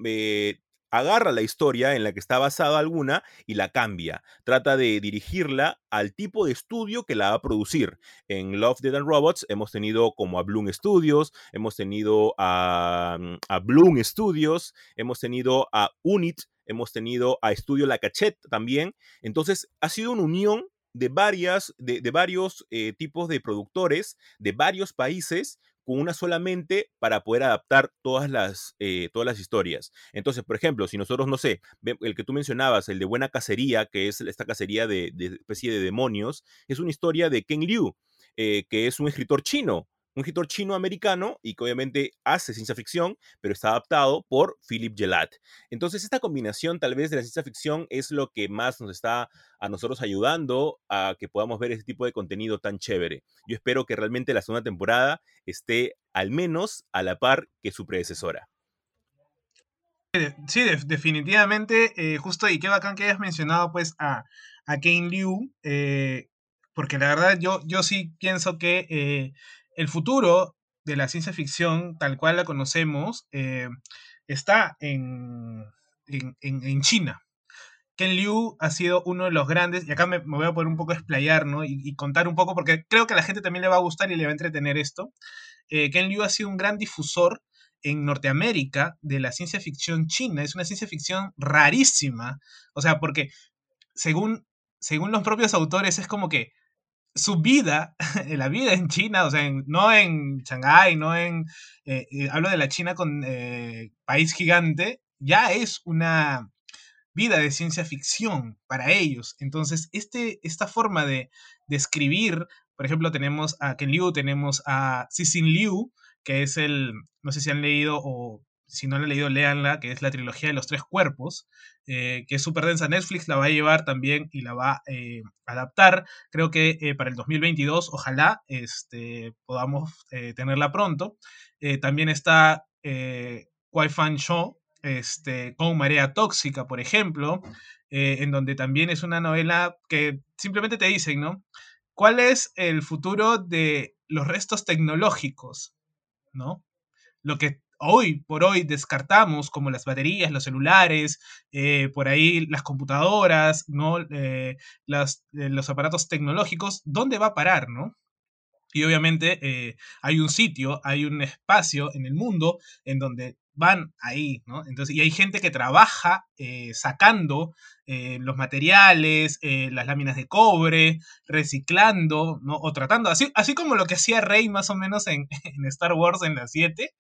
eh, agarra la historia en la que está basada alguna y la cambia. Trata de dirigirla al tipo de estudio que la va a producir. En Love, Dead and Robots hemos tenido como a Bloom Studios, hemos tenido a, mm, Bloom Studios, hemos tenido a Unit, hemos tenido a Estudio La Cachette también. Entonces ha sido una unión de, varias, de, varios eh, tipos de productores de varios países con una sola mente para poder adaptar todas las, eh, todas las historias. Entonces, por ejemplo, si nosotros, no sé, el que tú mencionabas, el de Buena Cacería, que es esta cacería de, especie de demonios, es una historia de Ken Liu, eh, que es un escritor chino un escritor chino-americano y que obviamente hace ciencia ficción, pero está adaptado por Philip Gelat. Entonces, esta combinación tal vez de la ciencia ficción es lo que más nos está a nosotros ayudando a que podamos ver ese tipo de contenido tan chévere. Yo espero que realmente la segunda temporada esté al menos a la par que su predecesora. Sí, definitivamente, eh, justo y qué bacán que hayas mencionado pues a, a Kane Liu, eh, porque la verdad yo, yo sí pienso que eh, el futuro de la ciencia ficción, tal cual la conocemos, eh, está en, en, China. Ken Liu ha sido uno de los grandes, y acá me, voy a poner un poco a explayar. Y, contar un poco, porque creo que a la gente también le va a gustar y le va a entretener esto. Eh, Ken Liu ha sido un gran difusor en Norteamérica de la ciencia ficción china. Es una ciencia ficción rarísima. O sea, porque según, según los propios autores es como que su vida, la vida en China, o sea, no en Shanghái, no en, eh, eh, hablo de la China con eh, país gigante, ya es una vida de ciencia ficción para ellos. Entonces, este, esta forma de, de escribir, por ejemplo, tenemos a Ken Liu, tenemos a Cixin Liu, que es el, no sé si han leído o si no la han leído, léanla, que es la trilogía de los tres cuerpos, eh, que es súper densa. Netflix la va a llevar también y la va a eh, adaptar. Creo que eh, para el 2022, ojalá este, podamos tenerla pronto. también está Kwai Fan Show, este, con Marea Tóxica, por ejemplo, en donde también es una novela que simplemente te dicen, ¿no? ¿Cuál es el futuro de los restos tecnológicos? ¿No? Lo que hoy por hoy descartamos, como las baterías, los celulares, eh, por ahí las computadoras, ¿no? Eh, eh, los aparatos tecnológicos, ¿dónde va a parar, no? Y obviamente hay un sitio, hay un espacio en el mundo en donde van ahí, ¿no? Entonces, y hay gente que trabaja eh, sacando eh, los materiales, eh, las láminas de cobre, reciclando, ¿no? O tratando, así, así como lo que hacía Rey más o menos en, Star Wars en la 7,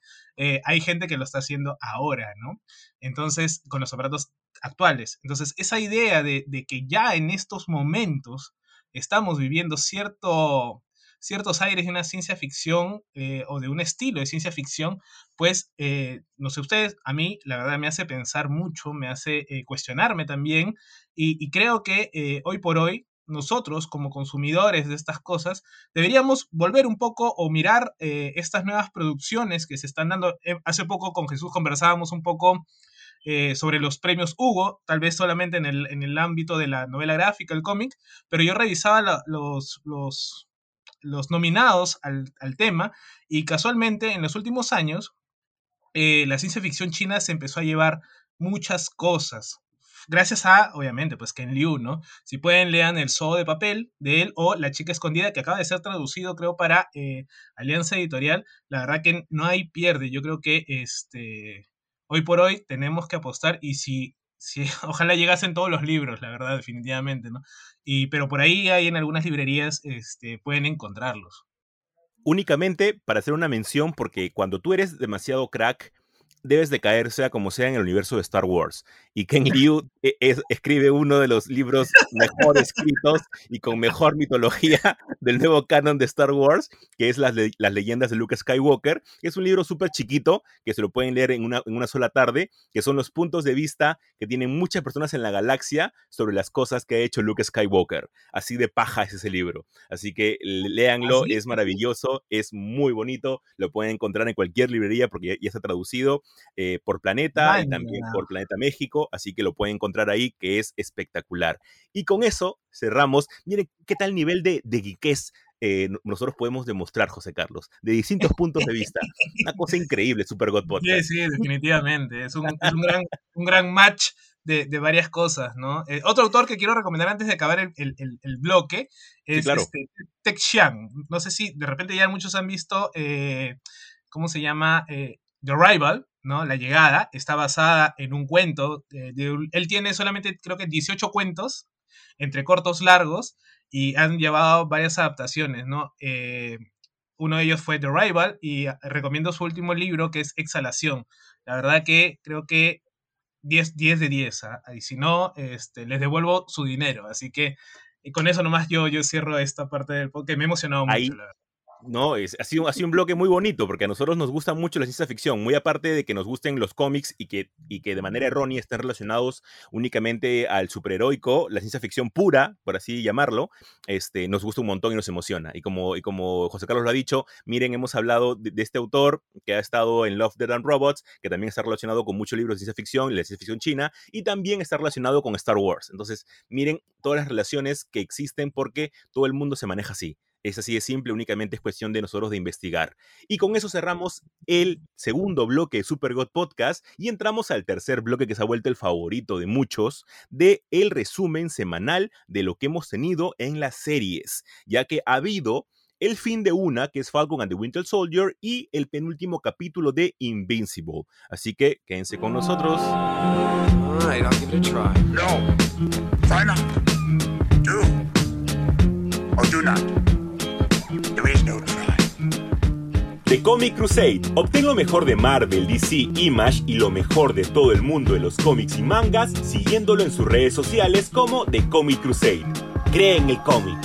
hay gente que lo está haciendo ahora, ¿no? Entonces, con los aparatos actuales. Entonces, esa idea de, de que ya en estos momentos estamos viviendo cierto ciertos aires de una ciencia ficción eh, o de un estilo de ciencia ficción, pues, eh, no sé ustedes, a mí la verdad me hace pensar mucho, me hace eh, cuestionarme también y, creo que hoy por hoy nosotros como consumidores de estas cosas deberíamos volver un poco o mirar estas nuevas producciones que se están dando. hace poco con Jesús conversábamos un poco sobre los premios Hugo, tal vez solamente en el, en el ámbito de la novela gráfica, el cómic, pero yo revisaba los, los, los nominados al, tema y casualmente en los últimos años eh, la ciencia ficción china se empezó a llevar muchas cosas. Gracias a, obviamente, pues Ken Liu, ¿no? Si pueden, lean El Zoo de Papel de él o La Chica Escondida, que acaba de ser traducido, creo, para eh, Alianza Editorial. La verdad que no hay pierde. Yo creo que este, hoy por hoy tenemos que apostar y si sí, ojalá llegasen todos los libros, la verdad, definitivamente, ¿no? Y, pero por ahí hay en algunas librerías, este, pueden encontrarlos. Únicamente para hacer una mención, porque cuando tú eres demasiado crack, debes de caer sea como sea en el universo de Star Wars. Y Ken Liu e, escribe uno de los libros mejor escritos y con mejor mitología del nuevo canon de Star Wars, que es las, las leyendas de Luke Skywalker. Es un libro súper chiquito que se lo pueden leer en una, en una sola tarde, que son los puntos de vista que tienen muchas personas en la galaxia sobre las cosas que ha hecho Luke Skywalker. Así de paja es ese libro. Así que léanlo, es maravilloso, es muy bonito, lo pueden encontrar en cualquier librería porque ya está traducido eh, por Planeta y también por Planeta México, así que lo pueden encontrar ahí, que es espectacular. Y con eso cerramos. Miren qué tal nivel de, de eh, nosotros podemos demostrar, José Carlos, de distintos puntos de vista. Una cosa increíble, Super God Podcast. Sí, sí, definitivamente. Es un, gran, un gran match de, de, varias cosas, ¿no? Eh, otro autor que quiero recomendar antes de acabar el, el, el, bloque es este, Tech Xiang. No sé si de repente ya muchos han visto, ¿cómo se llama? The Arrival, ¿no? La llegada, está basada en un cuento. él tiene solamente, creo que 18 cuentos, entre cortos, largos, y han llevado varias adaptaciones, ¿no? Eh, uno de ellos fue The Rival y recomiendo su último libro que es Exhalación. La verdad que creo que 10, 10 de 10. ¿ah? Y si no, este, les devuelvo su dinero. Así que con eso nomás yo, yo cierro esta parte del podcast. Me ha emocionado mucho, la verdad. No, es, ha, sido, ha sido un bloque muy bonito porque a nosotros nos gusta mucho la ciencia ficción, muy aparte de que nos gusten los cómics y que, y que de manera errónea estén relacionados únicamente al superheroico, la ciencia ficción pura, por así llamarlo, este, nos gusta un montón y nos emociona. Y como, y como José Carlos lo ha dicho, miren, hemos hablado de, este autor que ha estado en Love, Dead and Robots, que también está relacionado con muchos libros de ciencia ficción y la ciencia ficción china, y también está relacionado con Star Wars. Entonces, miren todas las relaciones que existen porque todo el mundo se maneja así. Es así de simple, únicamente es cuestión de nosotros de investigar. Y con eso cerramos el segundo bloque de Super God Podcast y entramos al tercer bloque que se ha vuelto el favorito de muchos, de el resumen semanal de lo que hemos tenido en las series, ya que ha habido el fin de una, que es Falcon and the Winter Soldier, y el penúltimo capítulo de Invincible. Así que quédense con nosotros. All right, I'll give it a try. No. Try not. Do. Or do not. Comic Crusade. Obtén lo mejor de Marvel, DC, Image y lo mejor de todo el mundo de los cómics y mangas siguiéndolo en sus redes sociales como The Comic Crusade. Cree en el cómic.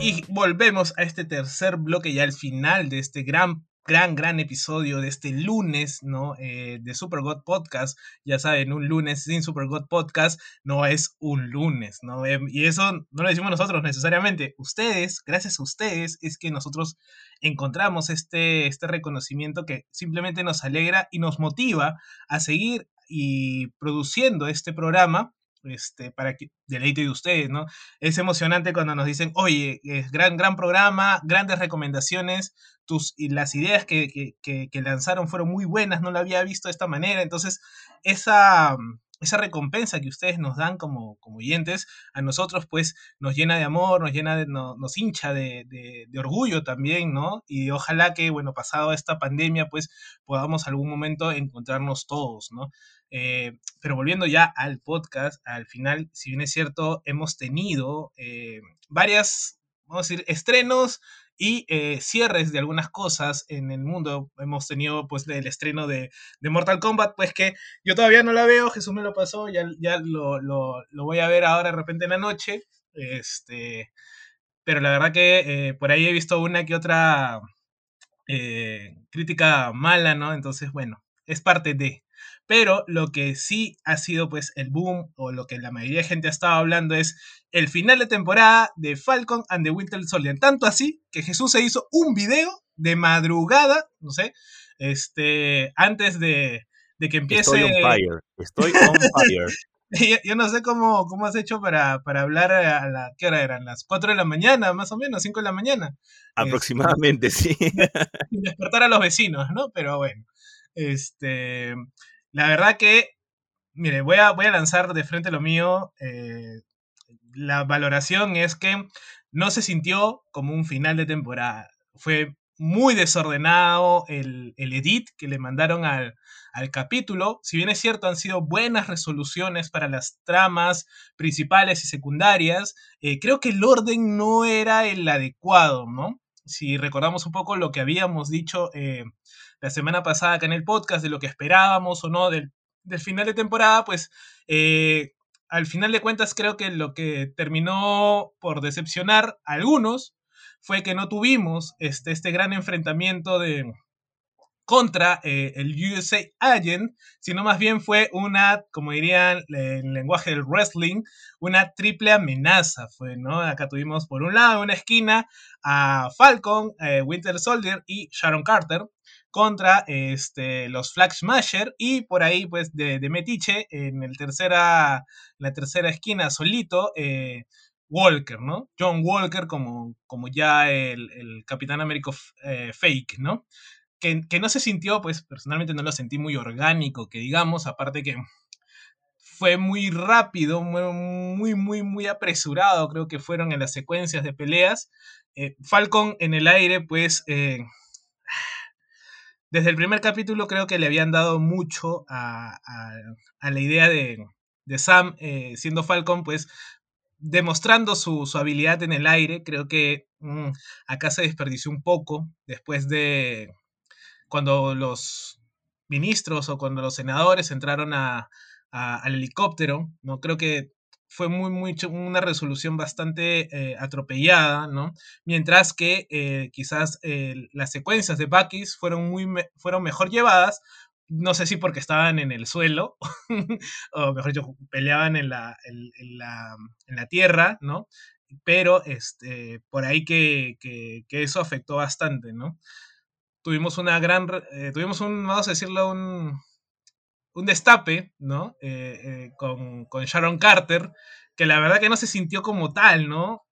Y volvemos a este tercer bloque ya al final de este gran gran, gran episodio de este lunes, ¿no? Eh, de Super God Podcast. Ya saben, un lunes sin Super God Podcast no es un lunes, ¿no? Em, y eso no lo decimos nosotros necesariamente. Ustedes, gracias a ustedes, es que nosotros encontramos este, este reconocimiento que simplemente nos alegra y nos motiva a seguir y produciendo este programa este, para que deleite de ustedes, ¿no? Es emocionante cuando nos dicen, oye, es gran, gran programa, grandes recomendaciones, tus, las ideas que, que, que, lanzaron fueron muy buenas, no lo había visto de esta manera, entonces esa, esa recompensa que ustedes nos dan como, como oyentes, a nosotros pues nos llena de amor, nos llena de, nos hincha de, de, de, orgullo también, ¿no? Y ojalá que, bueno, pasado esta pandemia, pues podamos algún momento encontrarnos todos, ¿no? Eh, pero volviendo ya al podcast, al final, si bien es cierto, hemos tenido eh, varias, vamos a decir, estrenos y eh, cierres de algunas cosas en el mundo. Hemos tenido pues el estreno de, de, Mortal Kombat, pues que yo todavía no la veo, Jesús me lo pasó, ya, ya lo, lo, voy a ver ahora de repente en la noche. Este, pero la verdad que por ahí he visto una que otra crítica mala, ¿no? Entonces, bueno, es parte de. Pero lo que sí ha sido pues el boom o lo que la mayoría de gente ha estado hablando es el final de temporada de Falcon and the Winter Soldier. Tanto así que Jesús se hizo un video de madrugada, no sé, este, antes de, de que empiece... Estoy on fire, estoy on fire. yo, no sé cómo, cómo has hecho para, para, hablar a la, ¿qué hora eran? Las 4 de la mañana, más o menos, 5 de la mañana. Aproximadamente, este, sí. despertar a los vecinos, ¿no? Pero bueno, este, la verdad que, mire, voy a, voy a lanzar de frente lo mío. Eh, la valoración es que no se sintió como un final de temporada. Fue muy desordenado el, el edit que le mandaron al, al, capítulo. Si bien es cierto, han sido buenas resoluciones para las tramas principales y secundarias, eh, creo que el orden no era el adecuado, ¿no? Si recordamos un poco lo que habíamos dicho eh, la semana pasada acá en el podcast de lo que esperábamos o no del, final de temporada, pues eh, al final de cuentas creo que lo que terminó por decepcionar a algunos fue que no tuvimos este, este gran enfrentamiento de, contra eh, el USA Agent, sino más bien fue una, como dirían en lenguaje del wrestling, una triple amenaza. Fue, ¿no? Acá tuvimos por un lado, en una esquina, a Falcon, eh, Winter Soldier y Sharon Carter contra este, los Flag Smasher y por ahí pues de, de Metiche en el tercera, la tercera esquina solito eh, Walker, ¿no? John Walker como, como ya el, el Capitán Américo eh, fake, ¿no? Que, que, no se sintió, pues personalmente no lo sentí muy orgánico, que digamos, aparte que fue muy rápido, muy, muy, muy apresurado, creo que fueron en las secuencias de peleas. Eh, Falcon en el aire, pues... Desde el primer capítulo creo que le habían dado mucho a, la idea de, Sam eh, siendo Falcon, pues demostrando su, habilidad en el aire. Creo que mm, acá se desperdició un poco después de cuando los ministros o cuando los senadores entraron al helicóptero. ¿no? Creo que fue muy, muy, una resolución bastante eh, atropellada, ¿no? Mientras que eh, quizás eh, las secuencias de Bakis fueron, muy fueron mejor llevadas, no sé si porque estaban en el suelo, o mejor dicho, peleaban en la, en, la, en la, tierra, ¿no? Pero este, por ahí que, que, que eso afectó bastante, ¿no? Tuvimos una gran, tuvimos un, vamos a decirlo, un, un destape, ¿no? Eh, eh, con, Sharon Carter, que la verdad que no se sintió como tal, ¿no?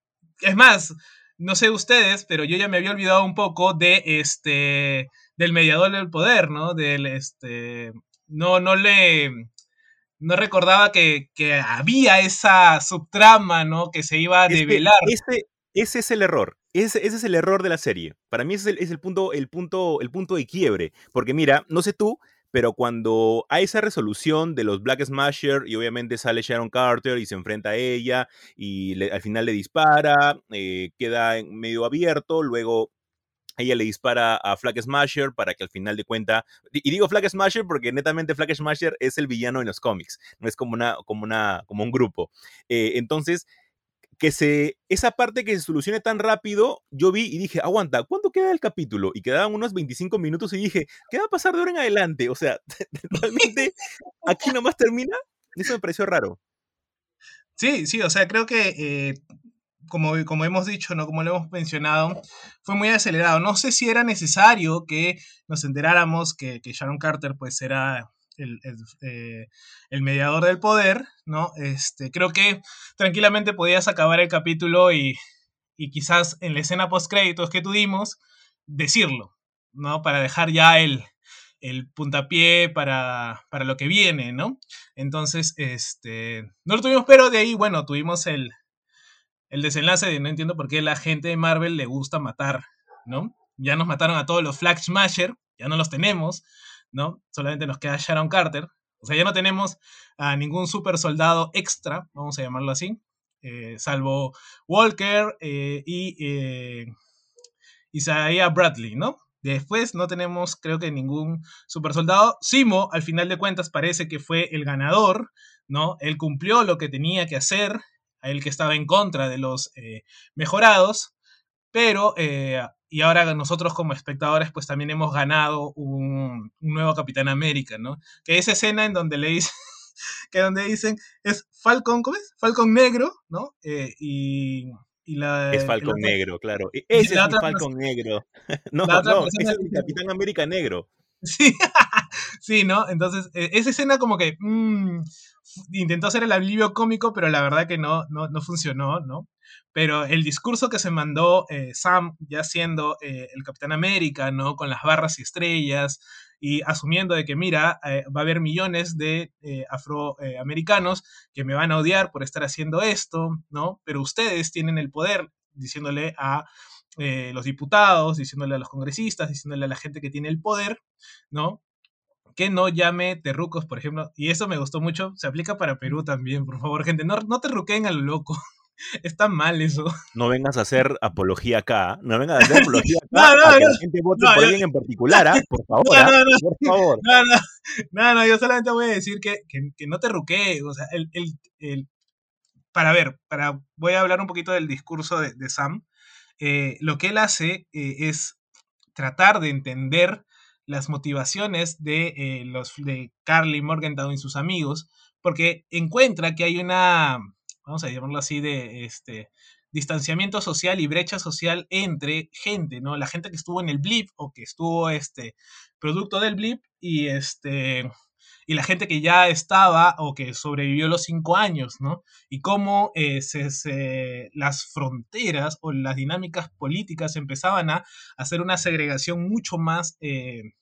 Es más, no sé ustedes, pero yo ya me había olvidado un poco de este del mediador del poder, ¿no? Del este no no le no recordaba que, había esa subtrama, ¿no? Que se iba a develar. ese, ese es el error. Ese, ese, es el error de la serie. Para mí ese es el, es el, punto, el, punto, el punto de quiebre. Porque mira, no sé tú, pero cuando hay esa resolución de los Black Smasher y obviamente sale Sharon Carter y se enfrenta a ella y al final le dispara, eh, queda medio abierto, luego ella le dispara a Flag Smasher para que al final de cuenta, y digo Flag Smasher porque netamente Flag Smasher es el villano en los cómics, no es como, una, como, una, como un grupo. Eh, entonces, que se, esa parte que se solucione tan rápido, yo vi y dije, aguanta, ¿cuánto queda el capítulo? Y quedaban unos 25 minutos y dije, ¿qué va a pasar de ahora en adelante? O sea, realmente aquí nomás termina. Eso me pareció raro. Sí, sí, o sea, creo que eh, como, como hemos dicho, ¿no? Como lo hemos mencionado, fue muy acelerado. No sé si era necesario que nos enteráramos que, que Sharon Carter pues era eh, el, mediador del poder, ¿no? Este, creo que tranquilamente podías acabar el capítulo y, quizás en la escena post créditos que tuvimos, decirlo, ¿no? Para dejar ya el, el puntapié para, para, lo que viene, ¿no? Entonces, este, no lo tuvimos, pero de ahí, bueno, tuvimos el, el desenlace de no entiendo por qué la gente de Marvel le gusta matar, ¿no? Ya nos mataron a todos los Flag Smasher, ya no los tenemos, ¿no? Solamente nos queda Sharon Carter. O sea, ya no tenemos a ningún super soldado extra, vamos a llamarlo así, eh, salvo Walker eh, y eh, Isaiah Bradley, ¿no? Después no tenemos, creo que ningún super soldado. Simo, al final de cuentas, parece que fue el ganador, ¿no? Él cumplió lo que tenía que hacer, a que estaba en contra de los mejorados, pero y ahora nosotros como espectadores pues también hemos ganado un, nuevo Capitán América, ¿no? Que esa escena en donde le dicen, que donde dicen es Falcon, ¿cómo es? Falcon negro, ¿no? Eh, y, la... Es Falcon negro, claro. E, ese es Falcon negro. no, no, es el Capitán América negro. Sí, sí, ¿no? Entonces, e, esa escena como que mm, intentó hacer el alivio cómico, pero la verdad que no, no, no funcionó, ¿no? Pero el discurso que se mandó eh, Sam, ya siendo eh, el Capitán América, ¿no? Con las barras y estrellas, y asumiendo de que, mira, eh, va a haber millones de afroamericanos que me van a odiar por estar haciendo esto, ¿no? Pero ustedes tienen el poder, diciéndole a los diputados, diciéndole a los congresistas, diciéndole a la gente que tiene el poder, ¿no? que no llame terrucos, por ejemplo, y eso me gustó mucho, se aplica para Perú también, por favor, gente, no, no terruquen a lo loco. Está mal eso. No vengas a hacer apología acá. No vengas a hacer apología acá. no, no, que la gente vote por alguien en particular, ¿ah? Por favor, ¿ah? por favor. No, no, no, no, yo solamente voy a decir que, que, no te ruqué. O sea, el, el, el, para ver, para, voy a hablar un poquito del discurso de, de Sam. Eh, lo que él hace eh, es tratar de entender las motivaciones de, eh, los, de Carly Morgenthau y sus amigos, porque encuentra que hay una vamos a llamarlo así, de este distanciamiento social y brecha social entre gente, ¿no? La gente que estuvo en el blip o que estuvo este producto del blip y este y la gente que ya estaba o que sobrevivió los cinco años, ¿no? Y cómo eh, se, las fronteras o las dinámicas políticas empezaban a hacer una segregación mucho más eh,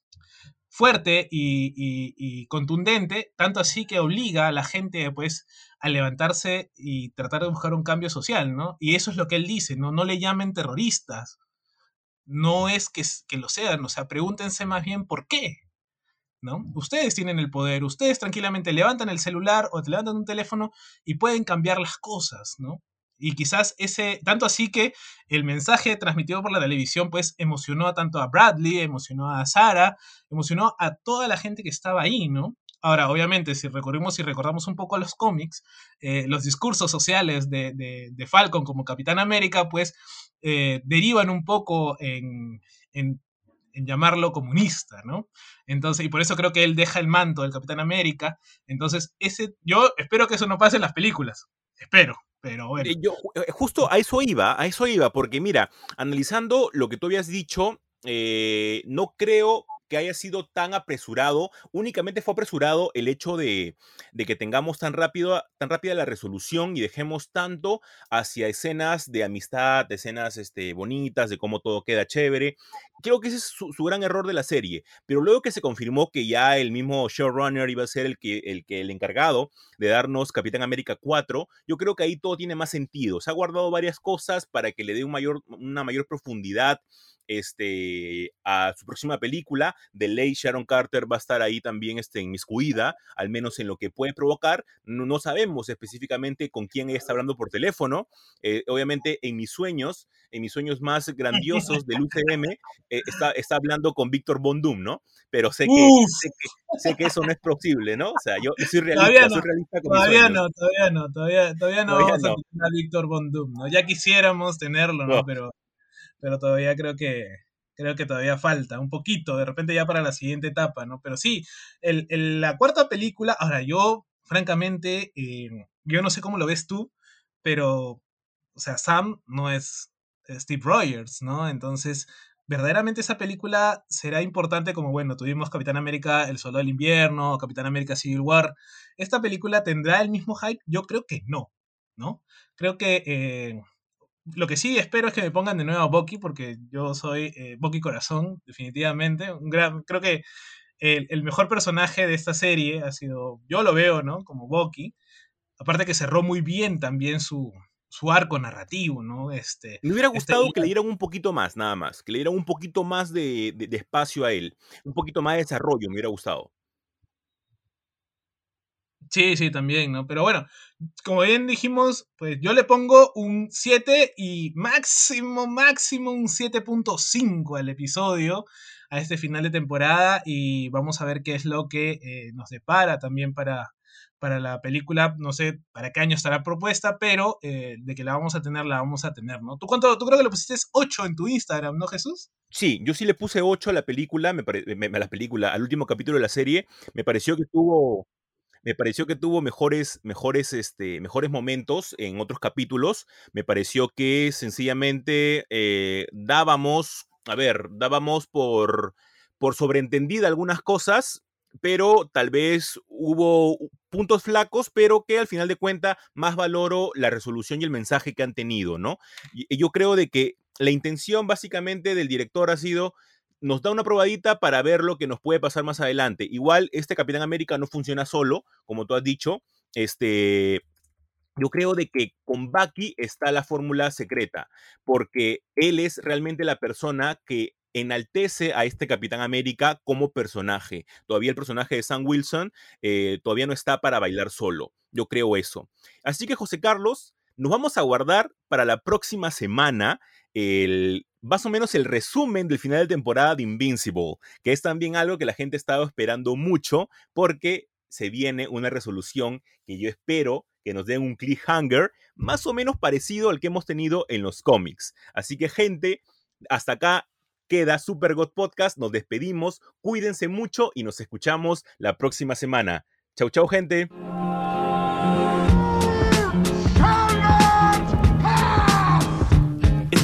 fuerte y, contundente, tanto así que obliga a la gente pues a levantarse y tratar de buscar un cambio social, ¿no? Y eso es lo que él dice, ¿no? No le llamen terroristas, no es que, que lo sean, o sea, pregúntense más bien por qué, ¿no? Ustedes tienen el poder, ustedes tranquilamente levantan el celular o te levantan un teléfono y pueden cambiar las cosas, ¿no? Y quizás ese, tanto así que el mensaje transmitido por la televisión, pues emocionó tanto a Bradley, emocionó a Sara, emocionó a toda la gente que estaba ahí, ¿no? Ahora, obviamente, si recurrimos y recordamos un poco a los cómics, eh, los discursos sociales de, de, Falcon como Capitán América, pues eh, derivan un poco en, en, en, llamarlo comunista, ¿no? Entonces, y por eso creo que él deja el manto del Capitán América. Entonces, ese, yo espero que eso no pase en las películas. Espero. Pero bueno. Eh, yo, justo a eso iba, a eso iba, porque mira, analizando lo que tú habías dicho, no creo que haya sido tan apresurado. Únicamente fue apresurado el hecho de, que tengamos tan, rápido, tan rápida la resolución y dejemos tanto hacia escenas de amistad, escenas este, bonitas, de cómo todo queda chévere. Creo que ese es su, gran error de la serie. Pero luego que se confirmó que ya el mismo showrunner iba a ser el que el, que, el encargado de darnos Capitán América 4, yo creo que ahí todo tiene más sentido. Se ha guardado varias cosas para que le dé un mayor, una mayor profundidad este, a su próxima película. De ley, Sharon Carter va a estar ahí también este, inmiscuida, al menos en lo que puede provocar. No, no sabemos específicamente con quién ella está hablando por teléfono. Eh, obviamente, en mis sueños, en mis sueños más grandiosos del UCM, eh, está, está hablando con Víctor Bondum, ¿no? Pero sé que, sé que, eso no es posible, ¿no? O sea, yo soy realista, todavía no, soy realista todavía no, todavía no, todavía, todavía no vamos a tener a Víctor Bondum, ¿no? Ya quisiéramos tenerlo, ¿no? Pero pero todavía creo que, creo que todavía falta un poquito, de repente ya para la siguiente etapa, ¿no? Pero sí, el, la cuarta película, ahora yo, francamente, eh, yo no sé cómo lo ves tú, pero, o sea, Sam no es Steve Rogers, ¿no? Entonces, verdaderamente esa película será importante como, bueno, tuvimos Capitán América, El Soldado del Invierno, Capitán América Civil War. ¿Esta película tendrá el mismo hype? Yo creo que no, ¿no? Creo que... Eh, lo que sí espero es que me pongan de nuevo a Bucky, porque yo soy eh, Bucky Corazón, definitivamente. Un gran, creo que el, mejor personaje de esta serie ha sido, yo lo veo, ¿no? Como Bucky. Aparte que cerró muy bien también su, su arco narrativo, ¿no? Este, me hubiera este gustado que le dieran un poquito más, nada más. Que le dieran un poquito más de, de espacio a él. Un poquito más de desarrollo, me hubiera gustado. Sí, sí, también, ¿no? Pero bueno, como bien dijimos, pues yo le pongo un 7 y máximo, máximo un 7.5 al episodio, a este final de temporada y vamos a ver qué es lo que eh, nos depara también para, para la película. No sé para qué año estará propuesta, pero eh, de que la vamos a tener, la vamos a tener, ¿no? ¿Tú cuánto? Tú creo que le pusiste 8 en tu Instagram, ¿no, Jesús? Sí, yo sí le puse 8 a la película, me, a la película, al último capítulo de la serie. Me pareció que tuvo me pareció que tuvo mejores, mejores, este, mejores momentos en otros capítulos. Me pareció que sencillamente eh, dábamos, a ver, dábamos por, por sobreentendida algunas cosas, pero tal vez hubo puntos flacos, pero que al final de cuentas más valoro la resolución y el mensaje que han tenido, ¿no? Y yo creo de que la intención básicamente del director ha sido nos da una probadita para ver lo que nos puede pasar más adelante. Igual, este Capitán América no funciona solo, como tú has dicho. Este, yo creo de que con Bucky está la fórmula secreta, porque él es realmente la persona que enaltece a este Capitán América como personaje. Todavía el personaje de Sam Wilson eh, todavía no está para bailar solo. Yo creo eso. Así que José Carlos, nos vamos a guardar para la próxima semana el, más o menos el resumen del final de temporada de Invincible, que es también algo que la gente ha estado esperando mucho porque se viene una resolución que yo espero que nos den un cliffhanger más o menos parecido al que hemos tenido en los cómics. Así que gente, hasta acá queda Super God Podcast, nos despedimos, cuídense mucho y nos escuchamos la próxima semana. Chau, chau gente.